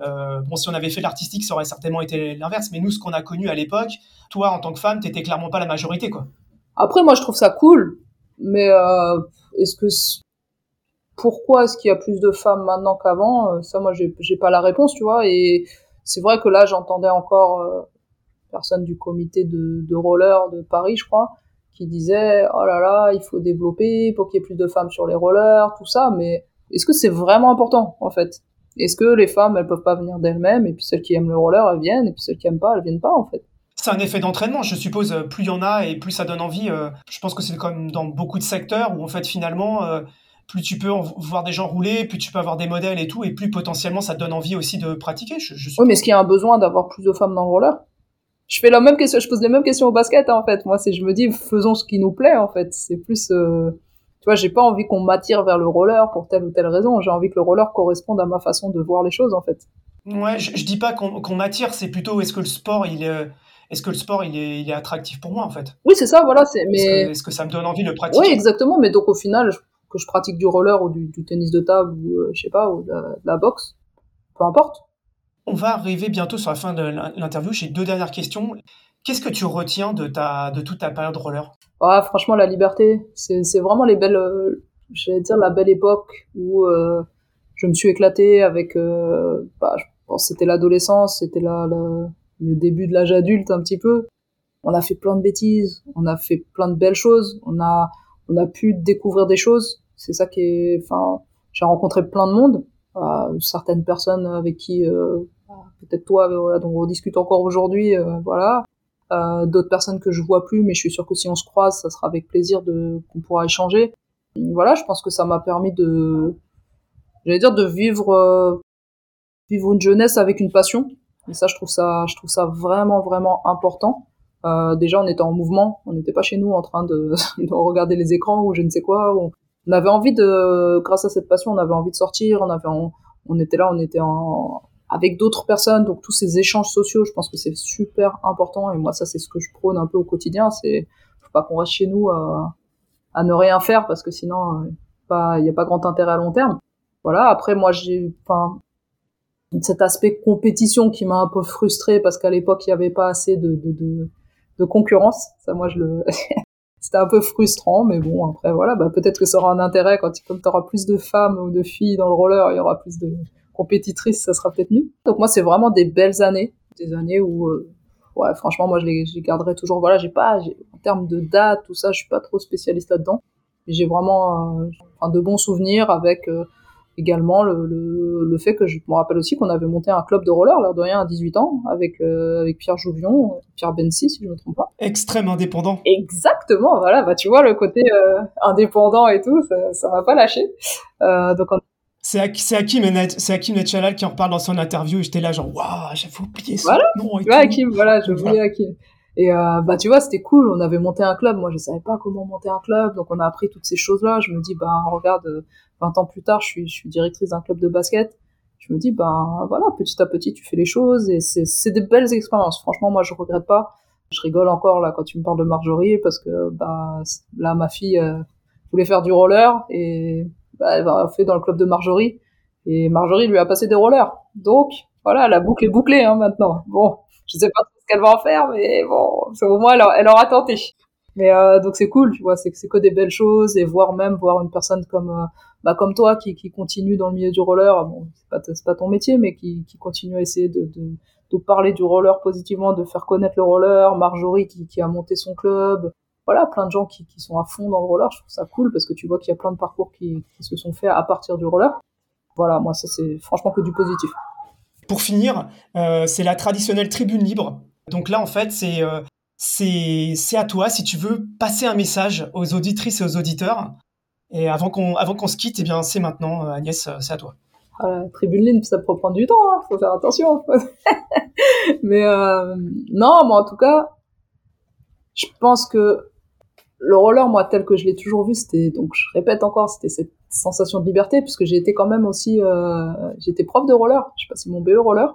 euh, bon, si on avait fait l'artistique, ça aurait certainement été l'inverse, mais nous, ce qu'on a connu à l'époque, toi, en tant que femme, t'étais clairement pas la majorité, quoi. Après, moi, je trouve ça cool, mais euh, est-ce que pourquoi est-ce qu'il y a plus de femmes maintenant qu'avant euh, Ça, moi, j'ai pas la réponse, tu vois. Et c'est vrai que là, j'entendais encore euh, personne du comité de, de roller de Paris, je crois, qui disait oh là là, il faut développer pour qu'il y ait plus de femmes sur les rollers, tout ça. Mais est-ce que c'est vraiment important, en fait? Est-ce que les femmes, elles peuvent pas venir d'elles-mêmes, et puis celles qui aiment le roller, elles viennent, et puis celles qui aiment pas, elles viennent pas, en fait? C'est un effet d'entraînement, je suppose. Euh, plus il y en a et plus ça donne envie. Euh, je pense que c'est comme dans beaucoup de secteurs où en fait finalement, plus tu peux voir des gens rouler, plus tu peux avoir des modèles et tout, et plus potentiellement ça te donne envie aussi de pratiquer. oui, mais est-ce qu'il y a un besoin d'avoir plus de femmes dans le roller? Je fais la même question, je pose les mêmes questions au basket hein, en fait. Moi, c'est je me dis faisons ce qui nous plaît en fait. C'est plus tu vois, j'ai pas envie qu'on m'attire vers le roller pour telle ou telle raison. J'ai envie que le roller corresponde à ma façon de voir les choses, en fait. Ouais, je, dis pas qu'on m'attire, c'est plutôt est-ce que le sport, il est, est-ce que le sport, il est, il est attractif pour moi, en fait? Oui, c'est ça, voilà. C'est, mais... Est-ce que, ça me donne envie de le pratiquer? Oui, exactement. Mais donc, au final, que je pratique du roller ou du, tennis de table ou, euh, je sais pas, ou de la boxe, peu importe. On va arriver bientôt sur la fin de l'interview. J'ai deux dernières questions. Qu'est-ce que tu retiens de, ta, de toute ta période roller? Ah, Franchement, la liberté. C'est vraiment les belles, euh, j'allais dire la belle époque où euh, je me suis éclaté avec, euh, bah, je pense c'était l'adolescence, c'était la, le début de l'âge adulte un petit peu. on a fait plein de bêtises, on a fait plein de belles choses, on a, on a pu découvrir des choses. C'est ça qui est, enfin, j'ai rencontré plein de monde, euh, certaines personnes avec qui, euh, peut-être toi, voilà, dont on discute encore aujourd'hui, euh, voilà. Euh, d'autres personnes que je vois plus, mais je suis sûre que si on se croise, ça sera avec plaisir de qu'on pourra échanger. Voilà, je pense que ça m'a permis de, j'allais dire, de vivre, euh, vivre une jeunesse avec une passion. Et ça, je trouve ça, je trouve ça vraiment, vraiment important. Euh, déjà, on était en mouvement, on n'était pas chez nous en train de, de, regarder les écrans ou je ne sais quoi. On, avait envie de, grâce à cette passion, on avait envie de sortir. On avait, on, on était là, on était en, avec d'autres personnes, donc tous ces échanges sociaux, je pense que c'est super important. Et moi, ça, c'est ce que je prône un peu au quotidien. C'est faut pas qu'on reste chez nous à, à, ne rien faire parce que sinon, il euh, n'y a pas grand intérêt à long terme. Voilà. Après, moi, j'ai, enfin, cet aspect compétition qui m'a un peu frustré parce qu'à l'époque, il n'y avait pas assez de, de, de, de, concurrence. Ça, moi, je le, c'était un peu frustrant, mais bon, après, voilà, bah, peut-être que ça aura un intérêt quand, comme tu auras plus de femmes ou de filles dans le roller, il y aura plus de compétitrices, ça sera peut-être mieux. Donc moi, c'est vraiment des belles années, des années où, euh, ouais, franchement, moi, je les, garderai toujours. Voilà, j'ai pas, en termes de date, tout ça, je suis pas trop spécialiste là-dedans. J'ai vraiment, euh, de bons souvenirs avec, euh, également le, le, le, fait que je me rappelle aussi qu'on avait monté un club de roller, l'air de rien, à 18 ans, avec, euh, avec Pierre Jouvion, Pierre Bensi, si je me trompe pas. Extrême indépendant. Exactement, voilà, bah tu vois, le côté euh, indépendant et tout, ça, ça m'a pas lâché. Euh, donc on... C'est Hakim, Hakim Netchalal qui en reparle dans son interview et j'étais là genre, waouh, j'avais oublié ça. Voilà, nom et Hakim, voilà, j'ai oublié Hakim. Et euh, bah tu vois, c'était cool. On avait monté un club. Moi, je savais pas comment monter un club, donc on a appris toutes ces choses-là. Je me dis, bah regarde, 20 ans plus tard, je suis, je suis directrice d'un club de basket. Je me dis, ben voilà, petit à petit, tu fais les choses et c'est des belles expériences. Franchement, moi, je regrette pas. Je rigole encore là quand tu me parles de Marjorie parce que bah là, ma fille euh, voulait faire du roller et bah, elle a fait dans le club de Marjorie et Marjorie lui a passé des rollers. Donc voilà, la boucle est bouclée hein, maintenant. Bon, je sais pas qu'elle va en faire, mais bon, au moins elle, elle aura tenté. Mais euh, donc c'est cool, tu vois, c'est c'est que des belles choses et voir même voir une personne comme euh, bah, comme toi qui, qui continue dans le milieu du roller, bon, c'est pas, c'est pas ton métier, mais qui, qui continue à essayer de, de, parler du roller positivement, de faire connaître le roller, Marjorie qui, qui a monté son club, voilà, plein de gens qui, qui sont à fond dans le roller, je trouve ça cool parce que tu vois qu'il y a plein de parcours qui, qui se sont faits à partir du roller. Voilà, moi ça c'est franchement que du positif. Pour finir, euh, c'est la traditionnelle tribune libre. Donc là en fait c'est euh, à toi si tu veux passer un message aux auditrices et aux auditeurs et avant qu'on avant se quitte, eh bien c'est maintenant, euh, Agnès, euh, c'est à toi. Ah, tribune ligne, ça peut prendre du temps, hein, faut faire attention. mais euh, non, mais en tout cas, je pense que le roller, moi, tel que je l'ai toujours vu, c'était donc je répète encore, c'était cette sensation de liberté, puisque j'ai été quand même aussi, euh, j'étais prof de roller, je sais pas si mon BE roller.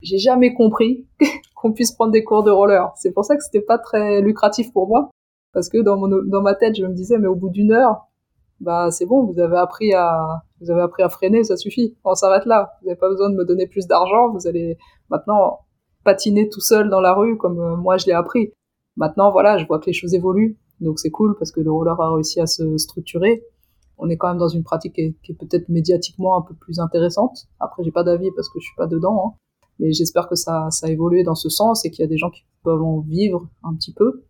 J'ai jamais compris qu'on puisse prendre des cours de roller. C'est pour ça que c'était pas très lucratif pour moi, parce que dans mon dans ma tête, je me disais, mais au bout d'une heure, bah c'est bon, vous avez appris à vous avez appris à freiner, ça suffit. On s'arrête là. Vous n'avez pas besoin de me donner plus d'argent. Vous allez maintenant patiner tout seul dans la rue comme euh, moi je l'ai appris. Maintenant voilà, je vois que les choses évoluent, donc c'est cool parce que le roller a réussi à se structurer. On est quand même dans une pratique qui est, peut-être médiatiquement un peu plus intéressante. Après j'ai pas d'avis parce que je suis pas dedans, hein. Mais j'espère que ça ça a évolué dans ce sens et qu'il y a des gens qui peuvent en vivre un petit peu.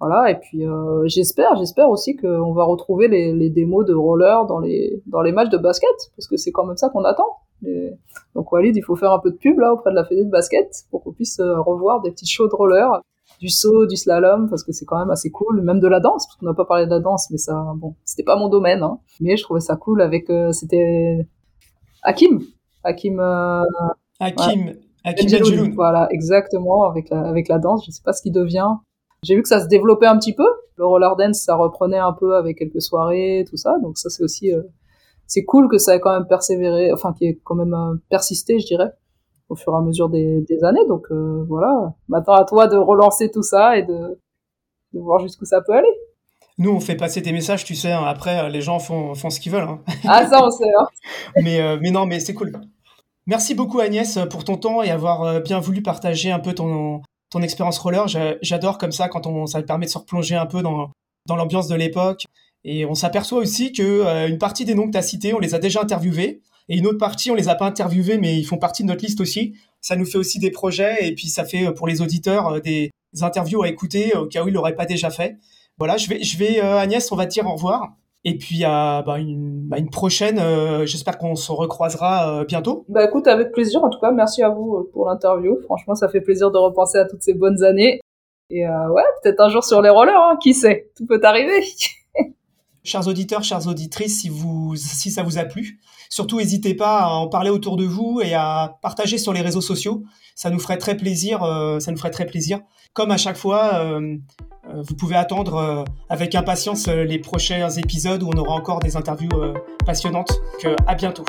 Voilà, et puis euh, j'espère, j'espère aussi qu'on va retrouver les, les, démos de roller dans les dans les matchs de basket, parce que c'est quand même ça qu'on attend. Et donc Walid, il faut faire un peu de pub là auprès de la fédé de basket pour qu'on puisse euh, revoir des petites shows de roller, du saut, du slalom, parce que c'est quand même assez cool, même de la danse, parce qu'on n'a pas parlé de la danse, mais ça, bon, c'était pas mon domaine, hein, mais je trouvais ça cool avec, euh, c'était Hakim, Hakim. Euh, Hakim. Hakim Voilà, exactement, avec la, avec la danse. Je sais pas ce qui devient. J'ai vu que ça se développait un petit peu. Le roller dance, ça reprenait un peu avec quelques soirées, tout ça. Donc ça, c'est aussi, euh, c'est cool que ça ait quand même persévéré, enfin, qui ait quand même euh, persisté, je dirais, au fur et à mesure des, des années. Donc euh, voilà. Maintenant, à toi de relancer tout ça et de, de voir jusqu'où ça peut aller. Nous, on fait passer des messages, tu sais. Hein, après, les gens font, font ce qu'ils veulent. Hein. Ah ça, on sait. Hein. mais, mais non, mais c'est cool. Merci beaucoup Agnès pour ton temps et avoir bien voulu partager un peu ton, expérience roller. J'adore comme ça quand on, ça permet de se replonger un peu dans, dans l'ambiance de l'époque. Et on s'aperçoit aussi que euh, une partie des noms que tu as cités, on les a déjà interviewés. Et une autre partie, on les a pas interviewés, mais ils font partie de notre liste aussi. Ça nous fait aussi des projets et puis ça fait euh, pour les auditeurs euh, des, interviews à écouter au cas où il l'aurait pas déjà fait. Voilà, je vais, je vais Agnès, on va te dire au revoir. Et puis à bah, une, bah, une, prochaine, j'espère qu'on se recroisera bientôt. Bah écoute, avec plaisir. En tout cas, merci à vous pour l'interview. Franchement, ça fait plaisir de repenser à toutes ces bonnes années. Et ouais, peut-être un jour sur les rollers, hein, qui sait, tout peut arriver. chers auditeurs, chères auditrices, si, ça vous a plu. Surtout, n'hésitez pas à en parler autour de vous et à partager sur les réseaux sociaux. Ça nous ferait très plaisir. Euh, ça nous ferait très plaisir. Comme à chaque fois, euh, euh, vous pouvez attendre avec impatience les prochains épisodes où on aura encore des interviews passionnantes. Que à bientôt.